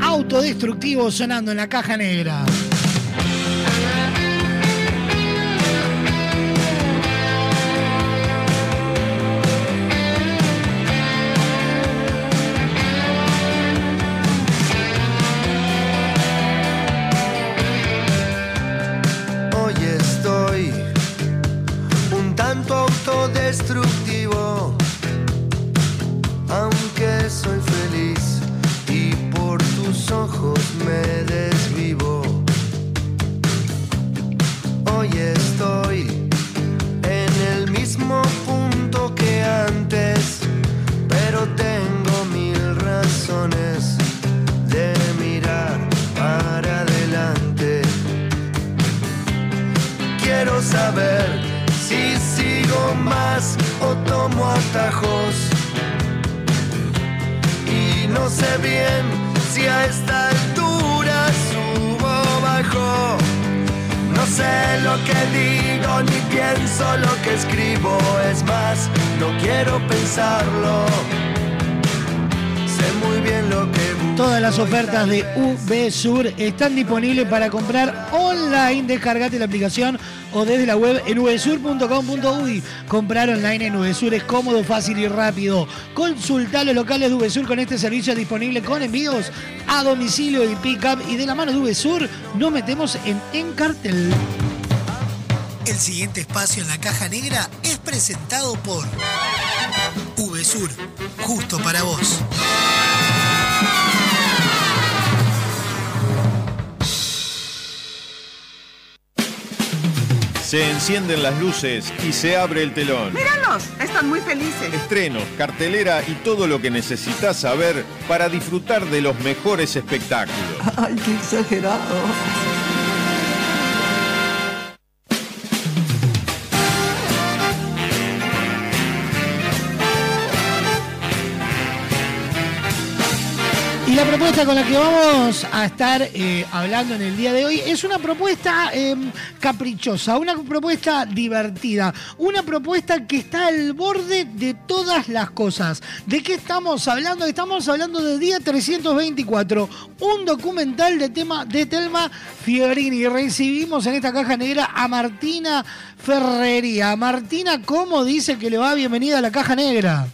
autodestructivo sonando en la caja negra. Pienso lo que escribo. Es más, no quiero pensarlo. Sé muy bien lo que Todas las ofertas de VSUR están disponibles para comprar online. Descargate la aplicación o desde la web en vsur.com.uy. Comprar online en VSUR es cómodo, fácil y rápido. Consulta los locales de VSUR con este servicio disponible con envíos a domicilio y pick-up. Y de la mano de VSUR nos metemos en Encartel. El siguiente espacio en la caja negra es presentado por VSUR, justo para vos. Se encienden las luces y se abre el telón. ¡Míralos! Están muy felices. Estrenos, cartelera y todo lo que necesitas saber para disfrutar de los mejores espectáculos. ¡Ay, qué exagerado! La propuesta con la que vamos a estar eh, hablando en el día de hoy es una propuesta eh, caprichosa, una propuesta divertida, una propuesta que está al borde de todas las cosas. ¿De qué estamos hablando? Estamos hablando de Día 324, un documental de tema de Telma Fiorini. Recibimos en esta caja negra a Martina Ferrería. Martina, ¿cómo dice que le va? Bienvenida a la caja negra.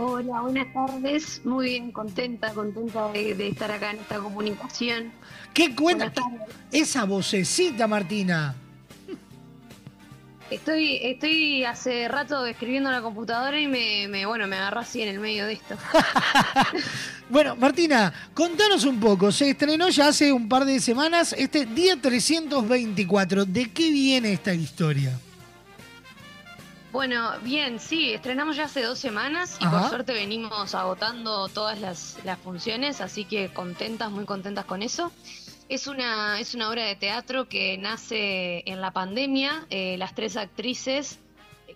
Hola, buenas tardes. Muy bien, contenta, contenta de, de estar acá en esta comunicación. ¿Qué cuenta esa vocecita, Martina? Estoy, estoy hace rato escribiendo en la computadora y me, me, bueno, me agarró así en el medio de esto. Bueno, Martina, contanos un poco. Se estrenó ya hace un par de semanas este día 324. ¿De qué viene esta historia? Bueno, bien, sí, estrenamos ya hace dos semanas y Ajá. por suerte venimos agotando todas las, las funciones, así que contentas, muy contentas con eso. Es una, es una obra de teatro que nace en la pandemia. eh, las tres actrices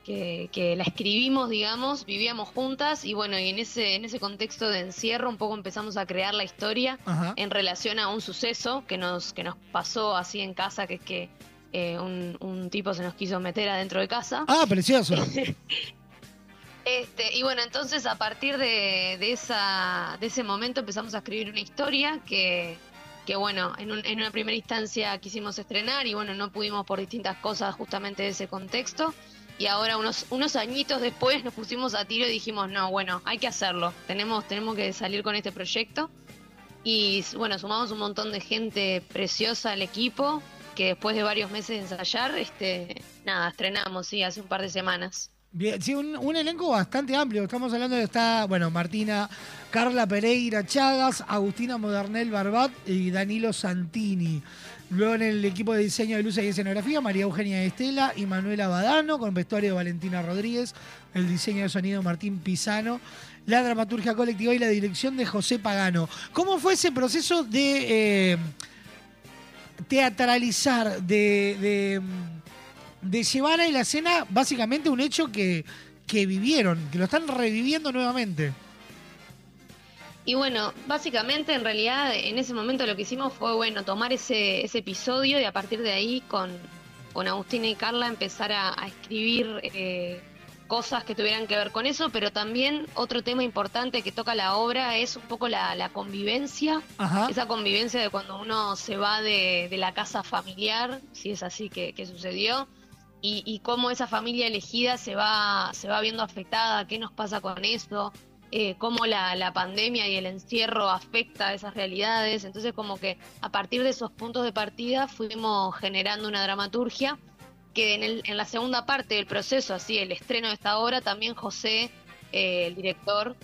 que, que la escribimos, digamos, vivíamos juntas y bueno, y en ese, en ese contexto de encierro un poco empezamos a crear la historia Ajá. en relación a un suceso que nos, que nos pasó así en casa, que es que eh, un, un tipo se nos quiso meter adentro de casa. Ah, precioso. Este, y bueno, entonces a partir de, de esa, de ese momento empezamos a escribir una historia que, que bueno, en, un- en una primera instancia quisimos estrenar y bueno, no pudimos por distintas cosas justamente de ese contexto. Y ahora unos, unos añitos después nos pusimos a tiro y dijimos, no, bueno, hay que hacerlo, tenemos, tenemos que salir con este proyecto. Y bueno, sumamos un montón de gente preciosa al equipo, después de varios meses de ensayar, este, nada, estrenamos, sí, hace un par de semanas. Bien, sí, un, un elenco bastante amplio. Estamos hablando de está, bueno, Martina, Carla Pereira Chagas, Agustina Modernel Barbat y Danilo Santini. Luego en el equipo de diseño de luces y escenografía, María Eugenia Estela y Manuela Badano, con vestuario de Valentina Rodríguez, el diseño de sonido Martín Pisano, la dramaturgia colectiva y la dirección de José Pagano. ¿Cómo fue ese proceso de eh, teatralizar, de, de, llevar a la escena básicamente un hecho que, vivieron, que lo están reviviendo nuevamente? Y bueno, básicamente en realidad en ese momento lo que hicimos fue, bueno, tomar ese, episodio y a partir de ahí con, con Agustina y Carla empezar a, a escribir eh, cosas que tuvieran que ver con eso, pero también otro tema importante que toca la obra es un poco la, la convivencia, Ajá. esa convivencia de cuando uno se va de, de la casa familiar, si es así que, que sucedió, y, y cómo esa familia elegida se va, se va viendo afectada, qué nos pasa con eso, eh, cómo la, la pandemia y el encierro afecta a esas realidades. Entonces como que a partir de esos puntos de partida fuimos generando una dramaturgia que en, el- en la segunda parte del proceso, así el estreno de esta obra, también José, eh, el director,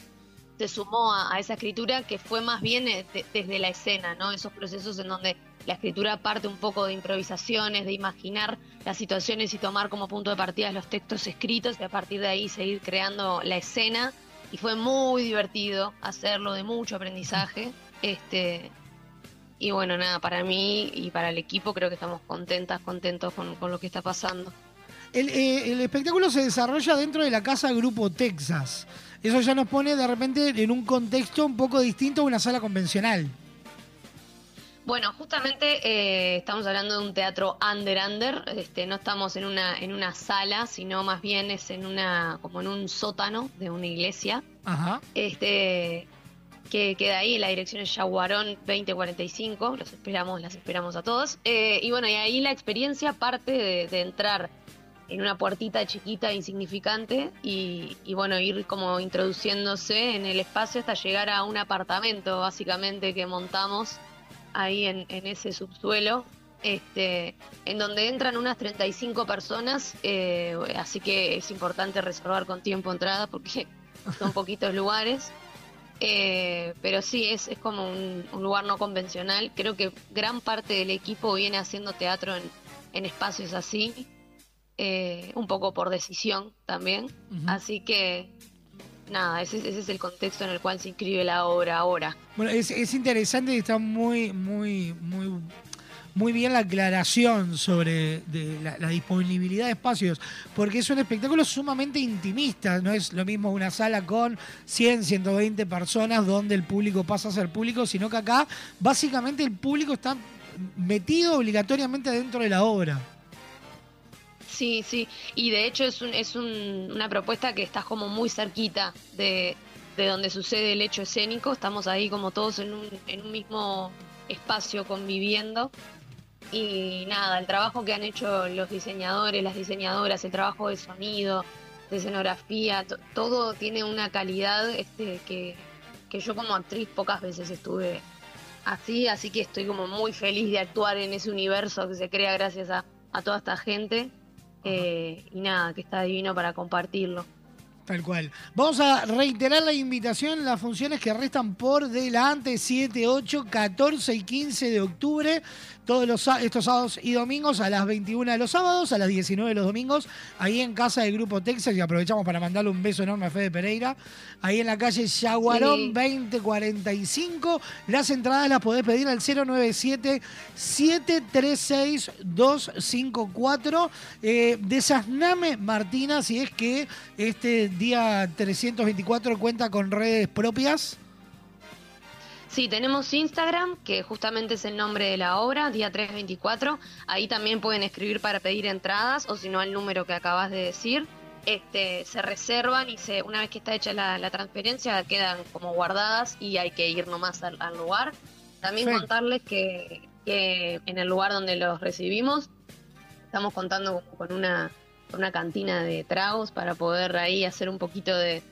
se sumó a, esa escritura que fue más bien eh, de- desde la escena, ¿no? Esos procesos en donde la escritura parte un poco de improvisaciones, de imaginar las situaciones y tomar como punto de partida los textos escritos y a partir de ahí seguir creando la escena. Y fue muy divertido hacerlo, de mucho aprendizaje. Este, y bueno, nada, para mí y para el equipo creo que estamos contentas, contentos con, con lo que está pasando. El, eh, el espectáculo se desarrolla dentro de la casa Grupo Texas. Eso ya nos pone de repente en un contexto un poco distinto a una sala convencional. Bueno, justamente eh, estamos hablando de un teatro under under, este, no estamos en una en una sala, sino más bien es en una como en un sótano de una iglesia. Ajá. Este que queda ahí, la dirección es Yaguarón 2045, los esperamos, las esperamos a todos. Eh, y bueno, y ahí la experiencia parte de, entrar en una puertita chiquita, insignificante, y, y bueno, ir como introduciéndose en el espacio hasta llegar a un apartamento, básicamente, que montamos ahí en, en ese subsuelo, este, en donde entran unas 35 personas, eh, así que es importante reservar con tiempo entrada porque son poquitos lugares. Eh, pero sí, es, es como un, un lugar no convencional. Creo que gran parte del equipo viene haciendo teatro en, en espacios así, eh, un poco por decisión también. Así que, nada, ese, ese es el contexto en el cual se inscribe la obra ahora. Bueno, es, es interesante y está muy, muy, muy, muy bien la aclaración sobre de la, disponibilidad de espacios, porque es un espectáculo sumamente intimista, no es lo mismo una sala con 100, 120 personas donde el público pasa a ser público, sino que acá básicamente el público está metido obligatoriamente dentro de la obra. Sí, sí, y de hecho es, un, es un- una propuesta que está como muy cerquita de, de donde sucede el hecho escénico, estamos ahí como todos en un, en un mismo espacio conviviendo y nada, el trabajo que han hecho los diseñadores, las diseñadoras, el trabajo de sonido, de escenografía, to- todo tiene una calidad este, que, que yo como actriz pocas veces estuve así, así que estoy como muy feliz de actuar en ese universo que se crea gracias a, a toda esta gente. Eh, y nada, que está divino para compartirlo. Tal cual. Vamos a reiterar la invitación, las funciones que restan por delante, 7, 8, 14 y 15 de octubre, todos los, estos sábados y domingos a las 21 de los sábados, a las 19 de los domingos, ahí en casa del Grupo Texas, y aprovechamos para mandarle un beso enorme a Fede Pereira, ahí en la calle Yaguarón Sí. 2045. Las entradas las podés pedir al 097-736-254. Eh, desasname, Martina, si es que este día 324 cuenta con redes propias. Sí, tenemos Instagram, que justamente es el nombre de la obra, día 324. Ahí también pueden escribir para pedir entradas, o si no al número que acabas de decir. Este, se reservan y se, una vez que está hecha la, la transferencia quedan como guardadas y hay que ir nomás al, al lugar. También contarles que, que en el lugar donde los recibimos estamos contando con una, con una cantina de tragos para poder ahí hacer un poquito de,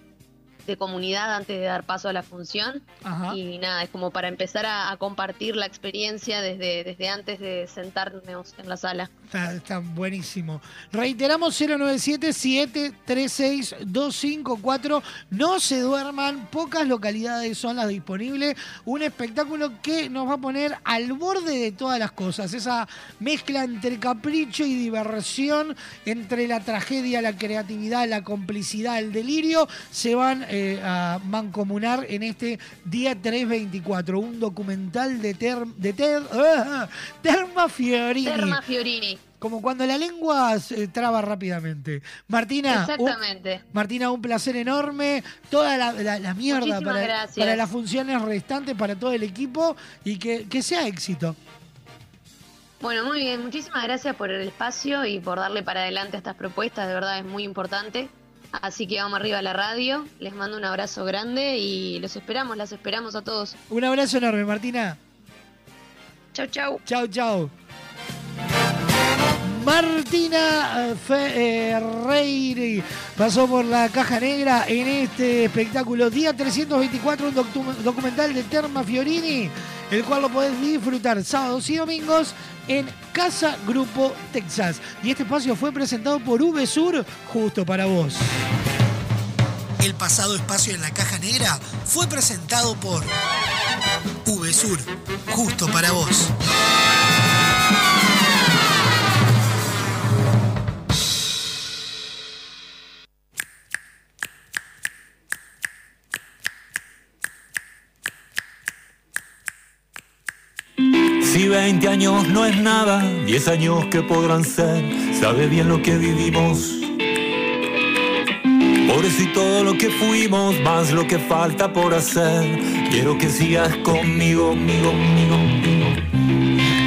de comunidad antes de dar paso a la función. Ajá. Y nada, es como para empezar a, a compartir la experiencia desde, desde antes de sentarnos en la sala. Está, está buenísimo. Reiteramos 097-736-254. No se duerman, pocas localidades son las disponibles. Un espectáculo que nos va a poner al borde de todas las cosas. Esa mezcla entre capricho y diversión, entre la tragedia, la creatividad, la complicidad, el delirio, se van eh, a mancomunar en este día 324. Un documental de, ter, de ter, ah, Terma Fiorini. Terma Fiorini. Como cuando la lengua se traba rápidamente. Martina, un, Exactamente. Martina, un placer enorme. Toda la, la- la mierda para las funciones restantes, para todo el equipo y que, que sea éxito. Bueno, muy bien. Muchísimas gracias por el espacio y por darle para adelante a estas propuestas. De verdad es muy importante. Así que vamos arriba a la radio. Les mando un abrazo grande y los esperamos, las esperamos a todos. Un abrazo enorme, Martina. Chau, chau. Chau, chau. Martina eh, Ferreiri pasó por la caja negra en este espectáculo. Día 324, un docu- documental de Terma Fiorini, el cual lo podés disfrutar sábados y domingos en Casa Grupo Texas. Y este espacio fue presentado por VSUR, justo para vos. El pasado espacio en la caja negra fue presentado por VSUR, justo para vos. 20 años no es nada, 10 años que podrán ser, sabe bien lo que vivimos. Por eso y todo lo que fuimos, más lo que falta por hacer. Quiero que sigas conmigo, conmigo, conmigo, conmigo.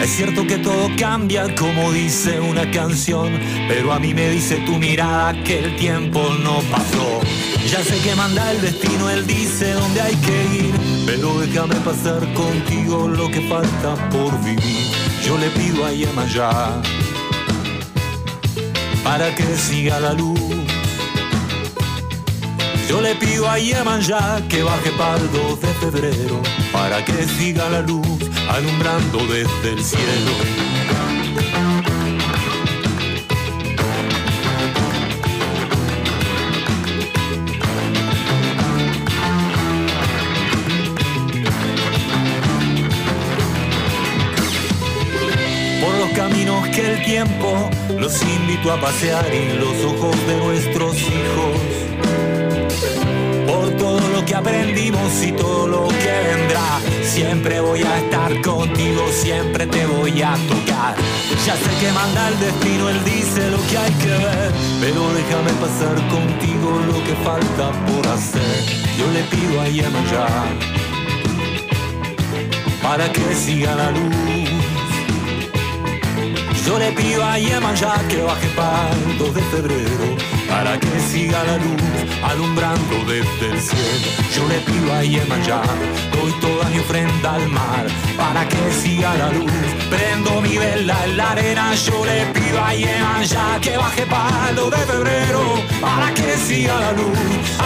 Es cierto que todo cambia, como dice una canción, pero a mí me dice tu mirada que el tiempo no pasó. Ya sé que manda el destino, él dice dónde hay que ir, pero déjame pasar contigo lo que falta por vivir. Yo le pido a Yemayá para que siga la luz. Yo le pido a Yemayá que baje 2 de febrero para que siga la luz alumbrando desde el cielo. Por los caminos que el tiempo los invito a pasear y los ojos de nuestros hijos. Por todo lo que aprendimos y todo lo que vendrá. Siempre voy a estar contigo, siempre te voy a tocar. Ya sé que manda el destino, él dice lo que hay que ver. Pero déjame pasar contigo lo que falta por hacer. Yo le pido a Yemayá para que siga la luz. Yo le pido a Yemayá que baje para el 2 de febrero para que siga la luz alumbrando desde el cielo. Yo le pido a Yemayá, doy toda mi ofrenda al mar para que siga la luz. Prendo mi vela en la arena, yo le pido a Yemayá que baje 2 de febrero para que siga la luz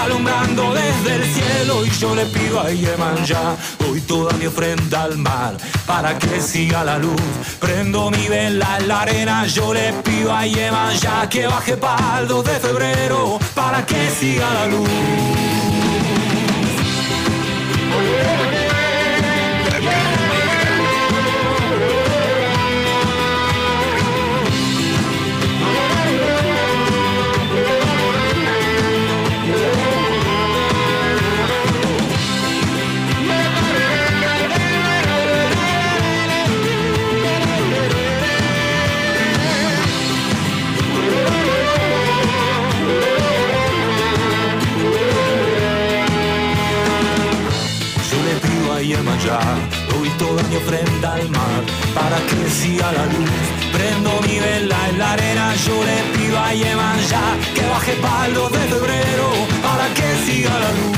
alumbrando desde el cielo. Y yo le pido a Yemayá, doy toda mi ofrenda al mar para que siga la luz. Prendo mi vela en la arena, yo le pido a Yemayá que baje 2 de febrero para que siga la luz. Doy toda mi ofrenda al mar para que siga la luz. Prendo mi vela en la arena, yo le pido a Yemayá que baje 2 de febrero para que siga la luz.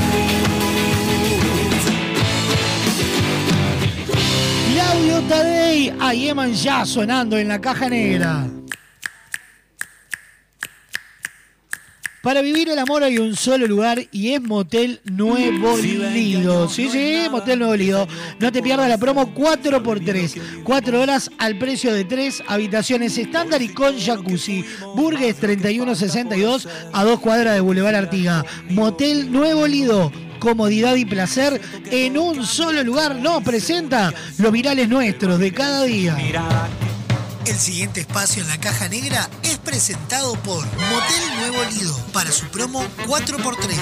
Claudio Tadei, a Yeman ya sonando en la caja negra. Para vivir el amor hay un solo lugar y es Motel Nuevo Lido. Sí, sí, Motel Nuevo Lido. No te pierdas la promo 4x3. 4 horas al precio de 3 habitaciones estándar y con jacuzzi. Burgues 3162 a 2 cuadras de Boulevard Artiga. Motel Nuevo Lido. Comodidad y placer en un solo lugar. Nos presenta los virales nuestros de cada día. El siguiente espacio en la caja negra es presentado por Motel Nuevo Lido para su promo 4x3.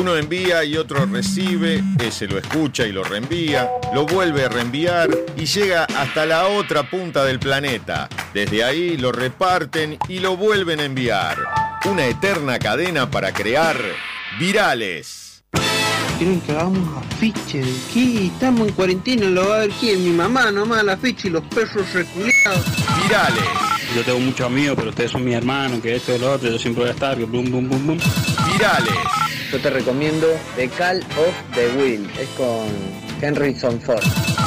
Uno envía y otro recibe, ese lo escucha y lo reenvía, lo vuelve a reenviar y llega hasta la otra punta del planeta. Desde ahí lo reparten y lo vuelven a enviar. Una eterna cadena para crear virales. Quieren que hagamos afiche de qué? Estamos en cuarentena, lo va a ver quién, mi mamá nomás la afiche y los perros reculeados. Virales. Yo tengo muchos amigos, pero ustedes son mis hermanos, que esto y lo otro, yo siempre voy a estar, que bum, bum, bum, bum. Virales. yo te recomiendo The Call of the Will. Es con Henryson Ford.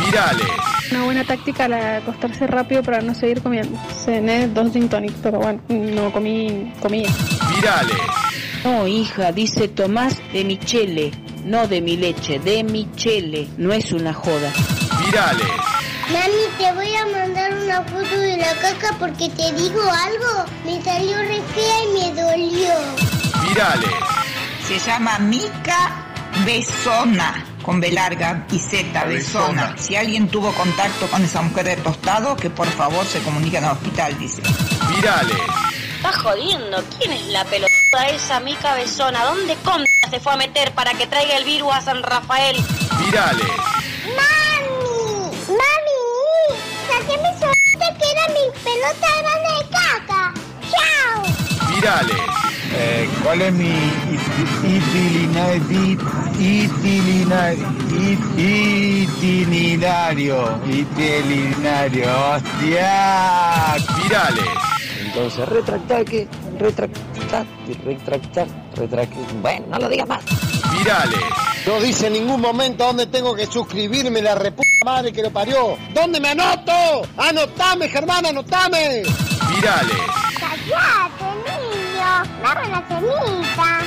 Virales. Una buena táctica la de acostarse rápido para no seguir comiendo. Cené dos gin tonic, pero bueno, no comí comida. Virales. No, hija, dice Tomás de Michele, no de mi leche, de Michele, no es una joda. Virales. Mami, te voy a mandar una foto de la caca porque te digo algo. Me salió re fea y me dolió. Virales. Se llama Mica Besona, con B larga y Z, Besona. Si alguien tuvo contacto con esa mujer de tostado, que por favor se comunique al hospital, dice. Virales. Está jodiendo. ¿Quién es la pelotuda esa Mica Besona? ¿Dónde contra se fue a meter para que traiga el virus a San Rafael? Virales. ¡Mami! ¡Mami! Saqué mi suerte que era mi pelota grande de caca. ¡Chao! Virales. Eh, ¿Cuál es mi? Itinerario. Itinerario. ¡Hostia! Virales. Entonces, retractar que. Retractar. Retractar. Retractar. Bueno, no lo digas más. Virales. No dice en ningún momento dónde tengo que suscribirme, la reputa madre que lo parió. ¿Dónde me anoto? ¡Anotame, Germán, anotame! Virales. ¡Cállate, niño! ¡Dame la cenita!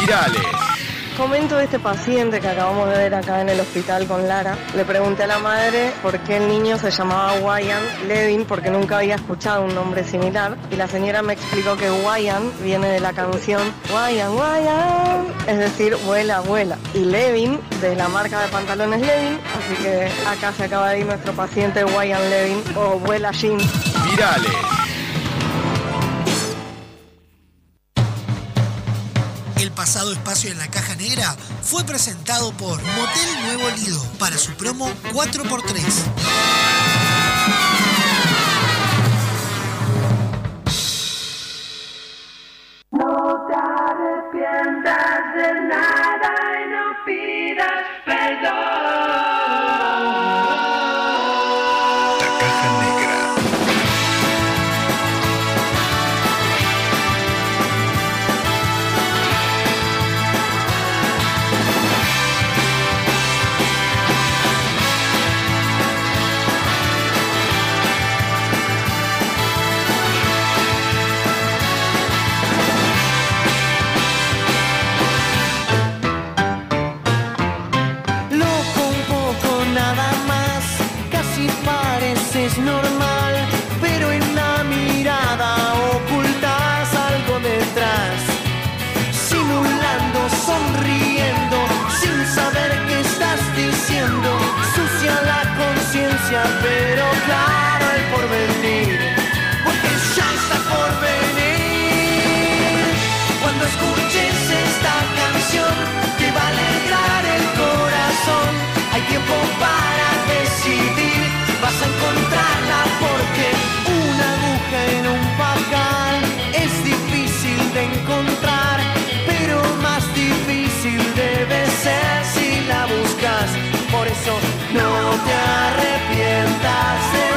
Virales. Comento de este paciente que acabamos de ver acá en el hospital con Lara. Le pregunté a la madre por qué el niño se llamaba Wyan Levin porque nunca había escuchado un nombre similar. Y la señora me explicó que Wyan viene de la canción Wyan, Wyan, es decir, vuela, vuela. Y Levin de la marca de pantalones Levin. Así que acá se acaba de ir nuestro paciente Wyan Levin o vuela Jean. Virales. El pasado espacio en la caja negra fue presentado por Motel Nuevo Lido para su promo 4x3. No te arrepientas de nada y no pidas perdón. Te arrepientas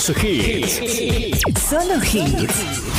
Activamos hits. Solo.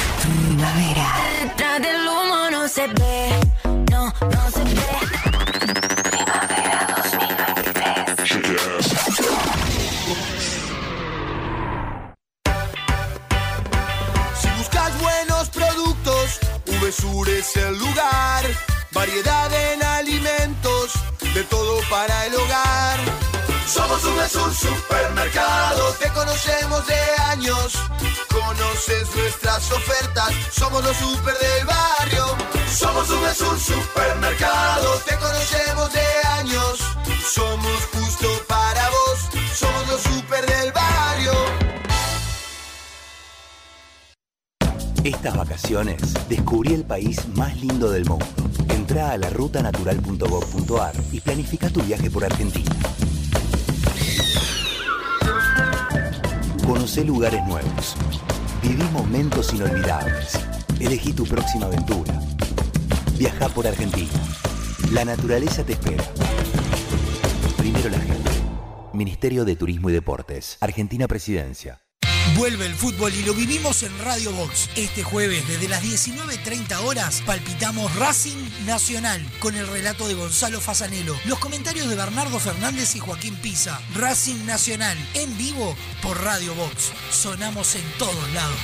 La rutanatural.gov.ar y planifica tu viaje por Argentina. Conocé lugares nuevos. Viví momentos inolvidables. Elegí tu próxima aventura. Viaja por Argentina. La naturaleza te espera. Primero la gente. Ministerio de Turismo y Deportes. Argentina Presidencia. Vuelve el fútbol y lo vivimos en Radio Box. Este jueves, desde las 19.30 horas, palpitamos Racing Nacional con el relato de Gonzalo Fasanelo, los comentarios de Bernardo Fernández y Joaquín Pisa. Racing Nacional, en vivo por Radio Box. Sonamos en todos lados.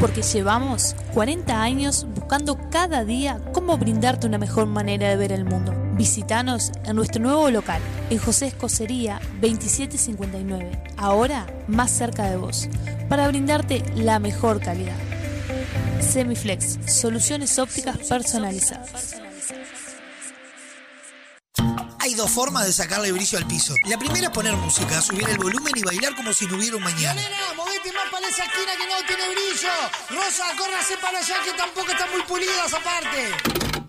Porque llevamos 40 años buscando cada día cómo brindarte una mejor manera de ver el mundo. Visítanos en nuestro nuevo local, en José Escocería 2759, ahora más cerca de vos, para brindarte la mejor calidad. Semiflex, soluciones ópticas personalizadas. Hay dos formas de sacarle brillo al piso. La primera es poner música, subir el volumen y bailar como si no hubiera un mañana. Nena, movete más para esa esquina que no tiene brillo. Rosa, córrase para allá que tampoco está muy pulida esa parte.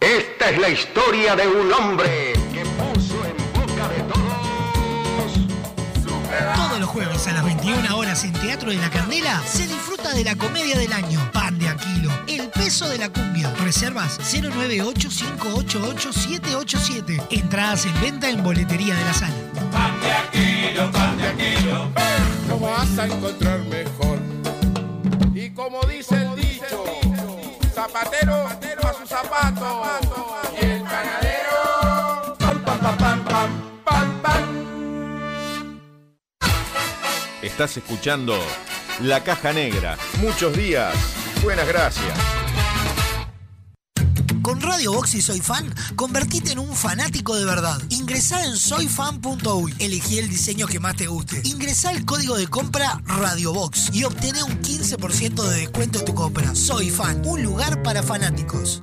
Esta es la historia de un hombre que puso en boca de todos. Todos los jueves a las 21 horas en Teatro de la Candela se disfruta de la comedia del año. Pan de Aquilo, el peso de la cumbia. Reservas 098-588-787. Entradas en venta en boletería de la sala. Pan de Aquilo, pan de Aquilo. No vas a encontrar mejor. Y como dice el dicho, zapatero zapato. Y el panadero, pam, pam, pam, pam, pam, pam, pam. Estás escuchando La Caja Negra. Muchos días. Buenas gracias. Con Radio Box y Soy Fan, convertite en un fanático de verdad. Ingresá en soyfan.uy, elegí el diseño que más te guste. Ingresá el código de compra Radio Box y obtené un 15% de descuento en tu compra. Soy Fan, un lugar para fanáticos.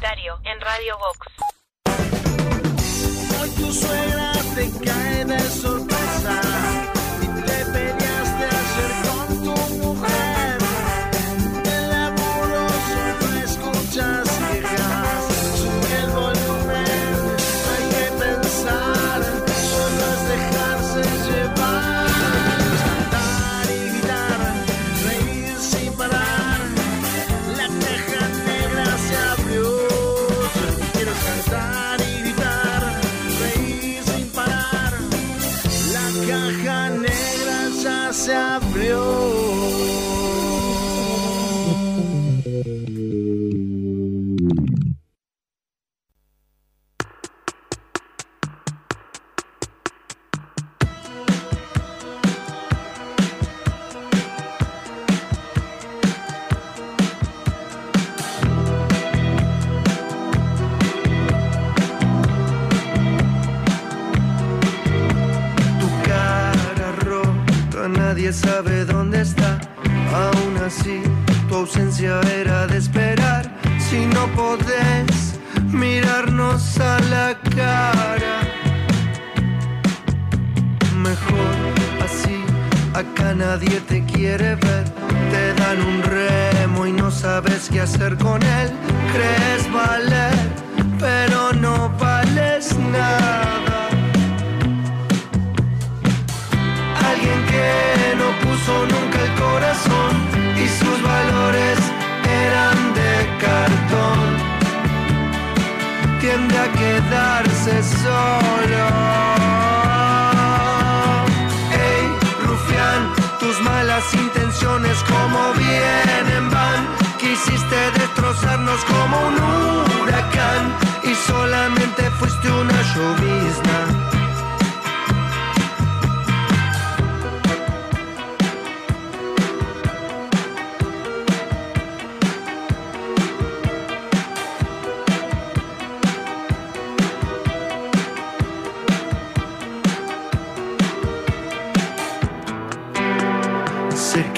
Publicitario en Radio Vox. Hoy tu suegra te cae de sorpresa sabe dónde está. Aún así, tu ausencia era de esperar. Si no podés mirarnos a la cara, mejor así. Acá nadie te quiere ver. Te dan un remo y no sabes qué hacer con él. Crees valer, pero no vales nada. Puso nunca el corazón y sus valores eran de cartón. Tiende a quedarse solo. Ey, rufián, tus malas intenciones como vienen van. Quisiste destrozarnos como un huracán y solamente fuiste una llovizna.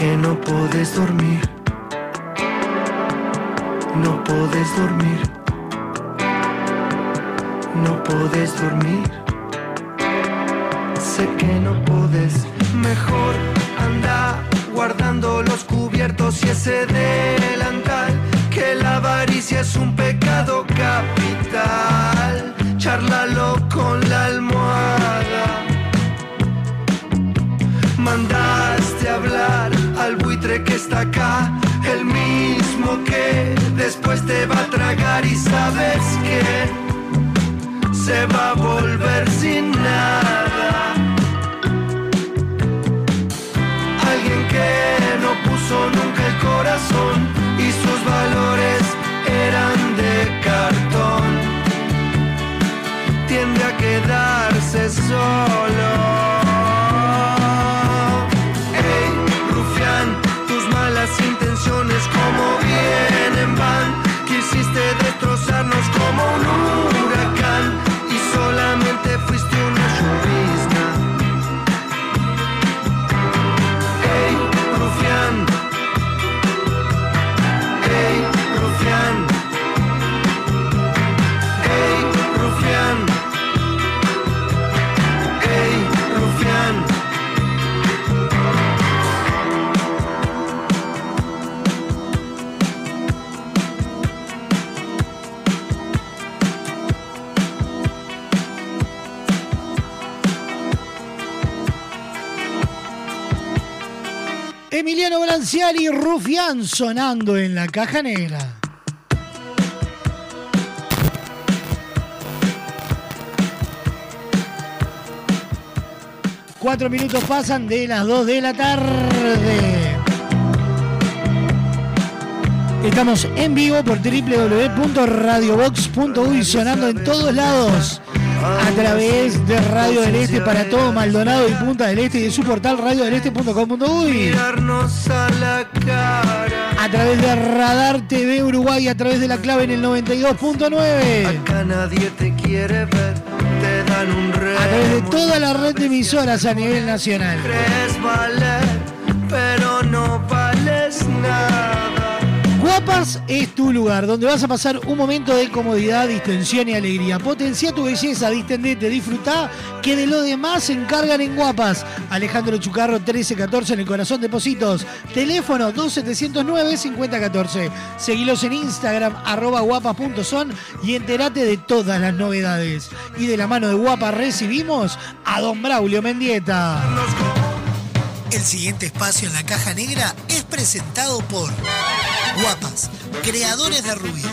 Que no puedes dormir. No puedes dormir. No puedes dormir. Sé que no puedes. Mejor anda guardando los cubiertos y ese delantal. Que la avaricia es un pecado capital. Charlalo con la almohada. Mandaste hablar al buitre que está acá, el mismo que después te va a tragar y sabes que se va a volver sin nada. Alguien que no puso nunca el corazón y sus valores eran de cartón. Tiende a quedarse solo. Emiliano Branciali y Rufián sonando en la caja negra. Cuatro minutos pasan de las dos de la tarde. Estamos en vivo por www.radiobox.uy sonando en todos lados a través de Radio del Este para todo Maldonado y Punta del Este y de su portal radiodeleste.com.uy. A través de Radar TV Uruguay, a través de la clave en el 92.9. Acá nadie te quiere ver, te dan un remo. A través de toda la red de emisoras a nivel nacional. Es tu lugar, donde vas a pasar un momento de comodidad, distensión y alegría. Potencia tu belleza, distendete, disfrutá, que de lo demás se encargan en Guapas. Alejandro Chucarro 1314 en el corazón de Positos. Teléfono 2709-5014. Seguilos en Instagram, arroba guapas.son y entérate de todas las novedades. Y de la mano de Guapas recibimos a Don Braulio Mendieta. El siguiente espacio en la caja negra es presentado por Guapas, creadores de rubias.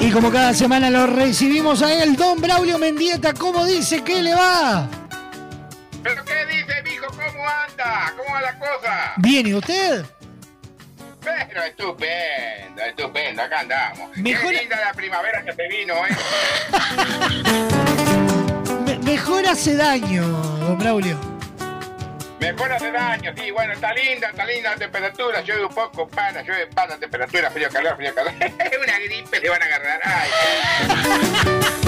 Y como cada semana lo recibimos a él, Don Braulio Mendieta, ¿cómo dice que le va? ¿Pero qué dice, mijo? ¿Cómo anda? ¿Cómo va la cosa? Bien, ¿y usted? Pero estupendo, estupendo, acá andamos. Mejor- Qué linda la primavera que te vino, ¿eh? Me- mejor hace daño, Don Braulio. Mejor hace daño, sí, bueno, está linda, está linda la temperatura, llueve un poco, pana, llueve pana, temperatura, frío, calor, frío, calor. Una gripe le van a agarrar, ay.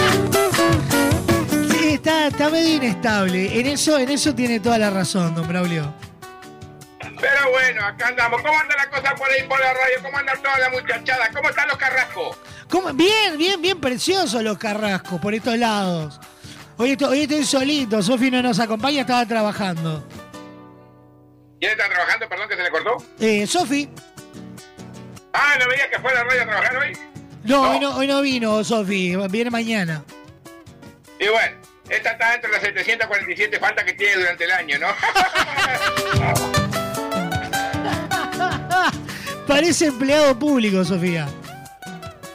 Está, está medio inestable. En eso, en eso tiene toda la razón, Don Braulio. Pero bueno, acá andamos. ¿Cómo anda la cosa por ahí por la radio? ¿Cómo anda toda la muchachada? ¿Cómo están los carrascos? ¿Cómo? Bien, bien, bien preciosos los carrascos por estos lados. Hoy estoy, hoy estoy solito, Sofi no nos acompaña, estaba trabajando. ¿Quién está trabajando? Perdón que se le cortó. Eh, Sofi, Ah, ¿no veía que fue a la radio a trabajar hoy? no, Hoy, no, hoy no vino Sofi, viene mañana. Y bueno, esta está entre las 747 faltas que tiene durante el año, ¿no? Parece empleado público, Sofía.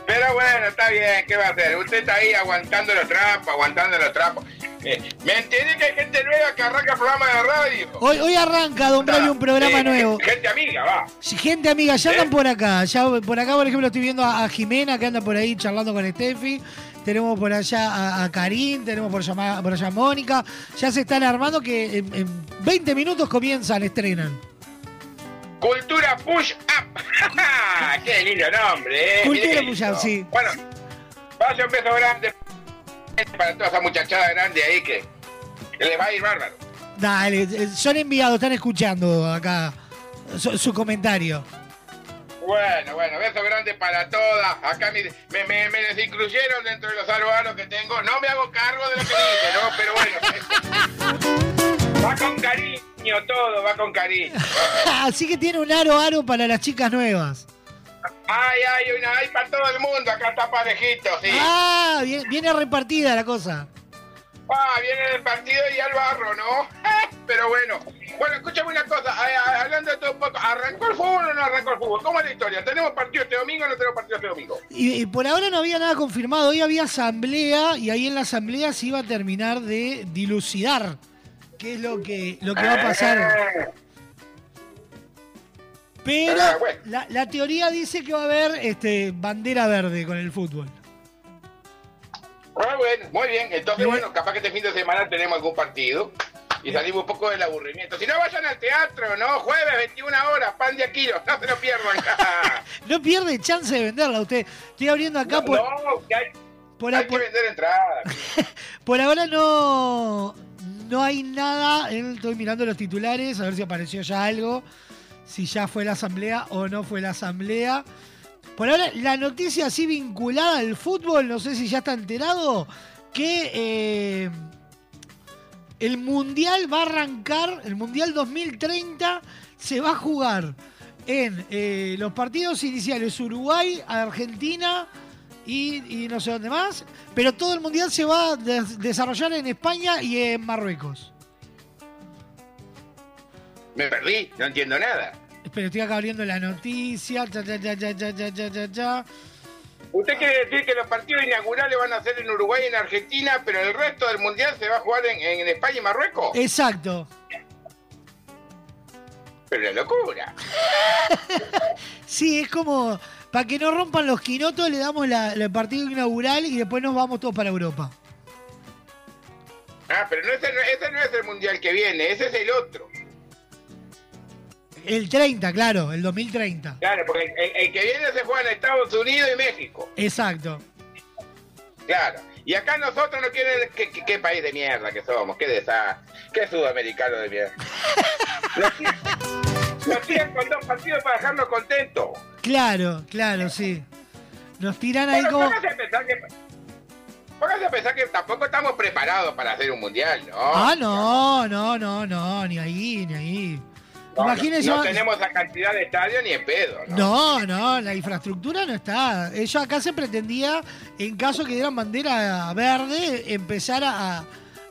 Pero bueno, está bien, ¿qué va a hacer? Usted está ahí aguantando los trapos, aguantando los trapos. Eh, ¿Me entiende que hay gente nueva que arranca programa de radio? Hoy, hoy arranca, Don Braulio, un programa nuevo. Gente amiga, va. Sí, Gente amiga, ya andan por acá. Ya por acá, por ejemplo, estoy viendo a, a Jimena que anda por ahí charlando con Steffi. Tenemos por allá a, a Karim, tenemos por, llama- por allá a Mónica. Ya se están armando que en, en 20 minutos comienzan, estrenan. Cultura Push Up. ¡Qué lindo nombre, eh! Cultura Push. Up, sí. Bueno, vaya un beso grande para toda esa muchachada grande ahí que, que les va a ir bárbaro. Dale, eh, son enviados, están escuchando acá su, su comentario. Bueno, bueno, beso grande para todas. Acá me, me, me, me desincluyeron dentro de los aros que tengo. No me hago cargo de lo que dije, ¿no? Pero bueno. va con cariño todo, va con cariño. Así que tiene un aro aro para las chicas nuevas. Ay, ay, una, hay para todo el mundo. Acá está parejito, sí. Ah, viene repartida la cosa. Ah, viene el partido y al barro, ¿no? Pero bueno. Bueno, escúchame una cosa. ay, ay, hablando de todo un poco, ¿arrancó el fútbol o no arrancó el fútbol? ¿Cómo es la historia? ¿Tenemos partido este domingo o no tenemos partido este domingo? Y, y por ahora no había nada confirmado. Hoy había asamblea y ahí en la asamblea se iba a terminar de dilucidar qué es lo que, lo que va a pasar. Eh, Pero Ah, la, la teoría dice que va a haber este, bandera verde con el fútbol. Ah, bueno, muy bien. Entonces, bueno, capaz que este fin de semana tenemos algún partido y salimos un poco del aburrimiento. Si no, vayan al teatro, ¿no? Jueves, 21 horas, pan de Aquilo. No se lo pierdan. No pierde chance de venderla usted. Estoy abriendo acá por, no, que hay, por, hay por- que vender entradas. por ahora no, no hay nada. Eh, Estoy mirando los titulares a ver si apareció ya algo. Si ya fue la asamblea o no fue la asamblea. Por ahora, la noticia así vinculada al fútbol, no sé si ya está enterado, que eh, el Mundial va a arrancar, el Mundial 2030 se va a jugar en eh, los partidos iniciales Uruguay, Argentina y, no sé dónde más, pero todo el Mundial se va a des- desarrollar en España y en Marruecos. Me perdí, no entiendo nada. Pero estoy acá abriendo la noticia. Cha, cha, cha, Usted quiere decir que los partidos inaugurales van a ser en Uruguay y en Argentina, pero el resto del mundial se va a jugar en, en España y Marruecos. Exacto. Pero la locura. sí, es como para que no rompan los quinotos, le damos el partido inaugural y después nos vamos todos para Europa. Ah, pero no, ese, no, ese no es el mundial que viene, ese es el otro. El 30, claro, el 2030. Claro, porque el, que viene se juega en Estados Unidos y México. Exacto. Claro. Y acá nosotros no quieren. ¿Qué, qué- qué país de mierda que somos? ¿Qué desastre? ¿Qué sudamericano de mierda? Nos tiran- con dos partidos para dejarnos contentos. Claro, claro, sí. Nos tiran ahí como. póngase a pensar que. Póngase a pensar que tampoco estamos preparados para hacer un mundial, ¿no? Ah, no, no, no, no, ni ahí, ni ahí. No, no, Imagínese. no tenemos la cantidad de estadios ni en pedo, ¿no? No, no, la infraestructura no está. Ellos acá se pretendía, en caso que dieran bandera verde, empezar a,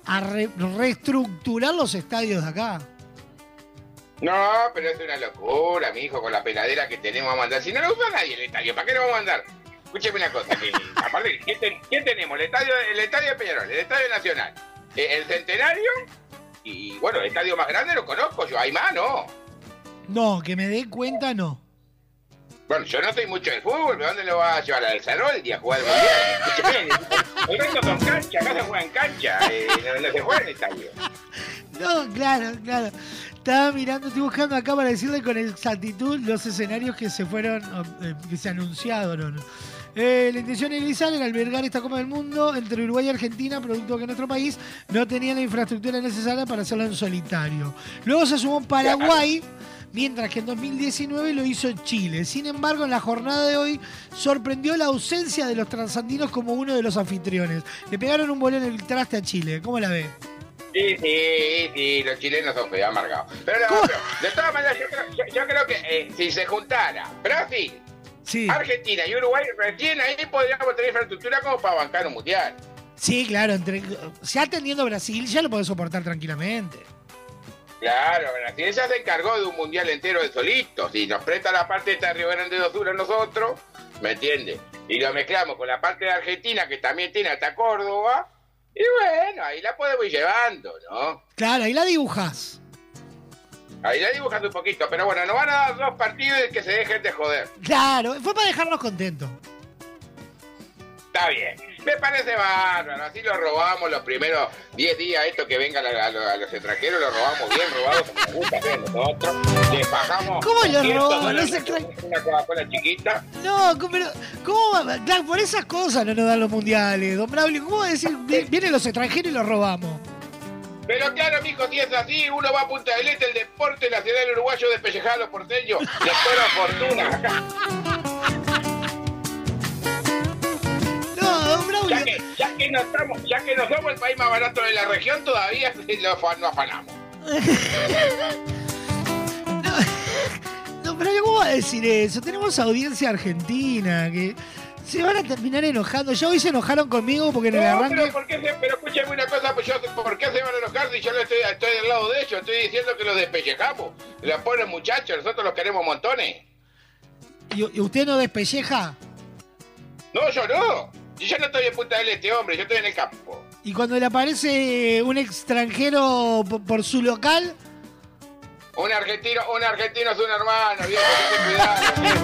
a re- reestructurar los estadios de acá. No, pero es una locura, mi hijo, con la peladera que tenemos a mandar. Si no lo usa nadie el estadio, ¿para qué lo vamos a mandar? Escúcheme una cosa, que, aparte, ¿quién, ten- quién tenemos? El estadio, el estadio de Peñarol, el estadio nacional, eh, el centenario y, bueno, el estadio más grande lo conozco yo, hay más, ¿no? No, que me dé cuenta, no. Bueno, yo no soy mucho del fútbol, pero ¿dónde lo va a llevar al Ceroldi a jugar el mundial? El resto son cancha, acá se juega en cancha, eh, no, no se juega en estadio. No, claro, claro. Estaba mirando, estoy buscando acá para decirle con exactitud los escenarios que se fueron, eh, que se anunciaron. Eh, la intención inicial era albergar esta Copa del Mundo entre Uruguay y Argentina, producto que nuestro país no tenía la infraestructura necesaria para hacerlo en solitario. Luego se sumó Paraguay, mientras que en 2019 lo hizo Chile. Sin embargo, en la jornada de hoy sorprendió la ausencia de los transandinos como uno de los anfitriones. Le pegaron un bolón en el traste a Chile. ¿Cómo la ve? Sí, sí, sí, los chilenos son feos, amargados. Pero, no, pero, de todas maneras, yo creo, yo- yo creo que eh, si se juntara Brasil, Argentina y Uruguay, recién ahí podríamos tener infraestructura como para bancar un mundial. Sí, claro, entre, ya atendiendo Brasil ya lo podés soportar tranquilamente. Claro, Brasil ya se encargó de un mundial entero de solitos. Y nos presta la parte de Río Grande do Sur a nosotros, ¿me entiendes? Y lo mezclamos con la parte de Argentina, que también tiene hasta Córdoba. Y bueno, ahí la podemos ir llevando, ¿no? Claro, ahí la dibujas. Ahí la dibujando un poquito. Pero bueno, nos van a dar dos partidos y que se dejen de joder. Claro, fue para dejarnos contentos. Está bien. Me parece bárbaro. Así lo robamos los primeros 10 días. Esto que vengan a, a los- a los extranjeros, lo robamos bien robado como gusta hacer nosotros. Les bajamos. ¿Cómo lo 200 roban? dólares Los extran- por Una Coca-Cola chiquita. No, ¿cómo- pero, ¿cómo va? Claro, por esas cosas no nos dan los mundiales, don Braulio. ¿Cómo va a decir, vi- vienen los extranjeros y los robamos? Pero claro, mijo, si es así, uno va a Punta del Este, el deporte nacional uruguayo de pellejar a los porteños. Les fueron fortuna. No. Ya que, ya, que no estamos, ya que no somos el país más barato de la región, todavía no afanamos. No, pero ¿cómo va a decir eso? Tenemos audiencia argentina que se van a terminar enojando. Ya hoy se enojaron conmigo porque en el No, arranque. pero, ¿por qué se, pero escúchame una cosa, pues yo, ¿por qué se van a enojar si yo no estoy, estoy del lado de ellos? Estoy diciendo que los despellejamos. Los pobres muchachos, nosotros los queremos montones. ¿Y, y usted no despelleja? No, yo no. Yo ya no estoy en Punta del Este, hombre, yo estoy en el campo. Y cuando le aparece un extranjero po- por su local, Un argentino, un argentino es un hermano, viejo, ten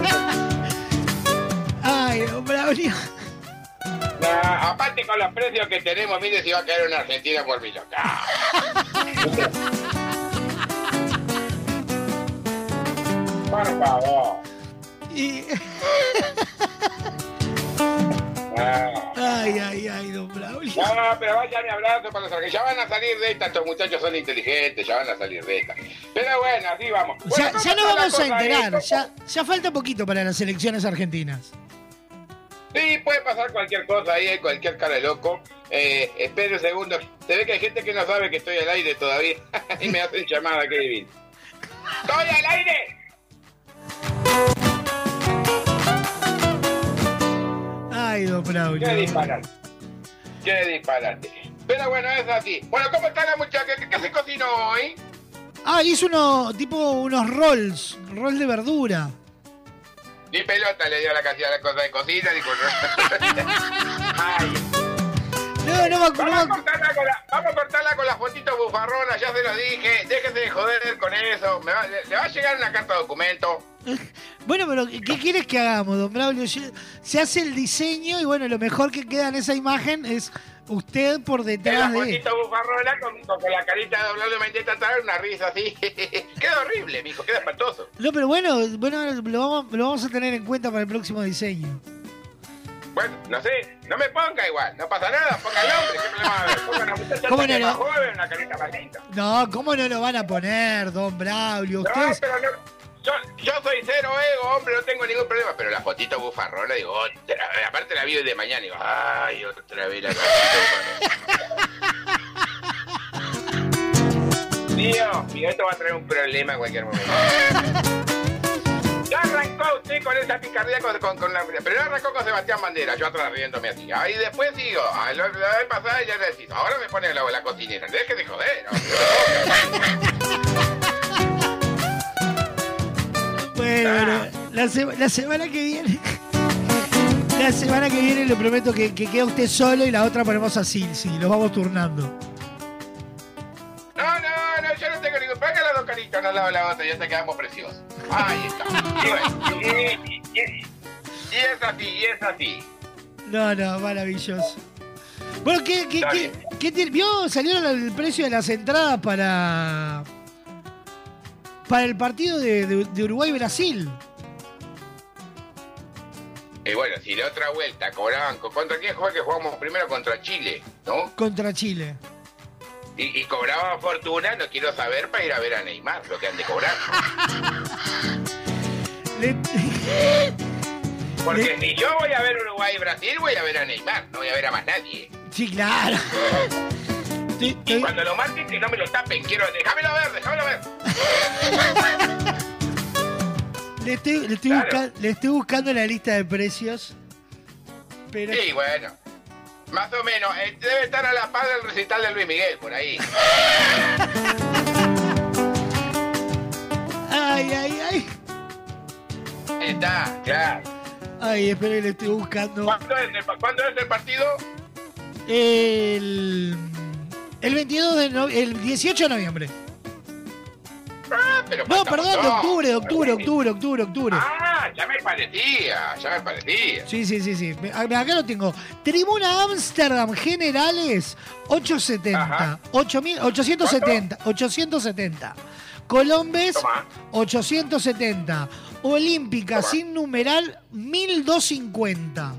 cuidado. ay, Braulio. Nah, aparte con los precios que tenemos, mire si va a caer un argentino por mi local. Por favor. Y... Ah. Ay, ay, ay, don Braulio. No, pero vaya mi abrazo para los argentinos. Ya van a salir de esta, estos muchachos son inteligentes, ya van a salir de esta. Pero bueno, así vamos. Ya, Bueno, ya ¿cómo nos vamos a enterar. Ya, ya falta poquito para las elecciones argentinas. Sí, puede pasar cualquier cosa ahí, hay cualquier cara de loco. Eh, espere un segundo. Se ve que hay gente que no sabe que estoy al aire todavía. y me hacen llamada, qué divino. ¡Estoy al aire! Ay, don. ¡Qué disparate! ¡Qué disparate! Pero bueno, es así. Bueno, ¿cómo está la muchacha? ¿Qué, qué se cocinó hoy? Ah, hizo uno, tipo unos rolls, rolls de verdura. Ni pelota le dio la cantidad de cosas de cocina, dijo. Ay. No, no me acuerdo. Vamos a cortarla con la, vamos a cortarla con las fotitos bufarronas, ya se lo dije. Déjese de joder con eso. Me va- le, le va a llegar una carta de documento. Bueno, pero ¿qué quieres que hagamos, don Braulio? Se hace el diseño y bueno, lo mejor que queda en esa imagen es usted por la detrás de... fotito bufarrona con, con, con la carita de doblado de intenta traer una risa así. queda horrible, mijo, queda espantoso. No, pero bueno, bueno lo, vamos, lo vamos a tener en cuenta para el próximo diseño. Bueno, no sé, no me ponga igual, no pasa nada, ponga el nombre, ¿qué problema va a haber? Ponga una muchacha ¿Cómo no, más no? joven, una carita más linda. No, ¿cómo no lo van a poner, don Braulio? No, Ustedes... pero no, yo, yo soy cero ego, hombre, no tengo ningún problema, pero la fotito bufarrona, digo, otra vez, aparte la vi hoy de mañana, digo, ay, otra vez la fotito bufarrona. Dios mío, esto va a traer un problema en cualquier momento. Ya arrancó usted con esa picardía con, con, con la... Primero arrancó con Sebastián Bandera, yo atrás riéndome así. Ahí después sigo, a la, la vez pasada ya le decís, ahora me pone la, la cocinera. Deje de joder, Bueno, la, sema- la semana que viene... La semana que viene le prometo que, que queda usted solo y la otra ponemos así, sí, los vamos turnando. No, no, una al lado de la otra, ya te quedamos preciosos. Ahí está. Y, bueno, y- y- y- y es así, y es así. No, no, maravilloso. Bueno, ¿qué, qué, qué, ¿Vio? Salieron el precio de las entradas para. Para el partido de, de- de Uruguay-Brasil. Y bueno, si la otra vuelta cobraban... ¿Contra quién fue que jugamos primero? Contra Chile, ¿no? Contra Chile. Y, y cobraban fortuna, no quiero saber para ir a ver a Neymar, lo que han de cobrar. Le- Porque si yo voy a ver Uruguay y Brasil, voy a ver a Neymar, no voy a ver a más nadie. Sí, claro. Y cuando lo marquen, que no me lo tapen, quiero... Déjamelo ver, déjamelo ver. Le estoy, le estoy Claro. busca- le estoy buscando la lista de precios. Pero. Sí, bueno. Más o menos, eh, debe estar a la par del recital de Luis Miguel, por ahí. Ay, ay, ay. Está, claro. Ay, espera, le estoy buscando. ¿Cuándo es el, ¿cuándo es el partido? El. El 22 de no- el 18 de noviembre. Ah, pero No, perdón, de octubre, de octubre, octubre, octubre, octubre. Ah, ya me parecía, ya me parecía. Sí, sí, sí, sí. Me- a- Acá lo tengo. Tribuna Amsterdam Generales 870. 8000 870. 870. Colombes 870. Olímpica sin numeral 1250.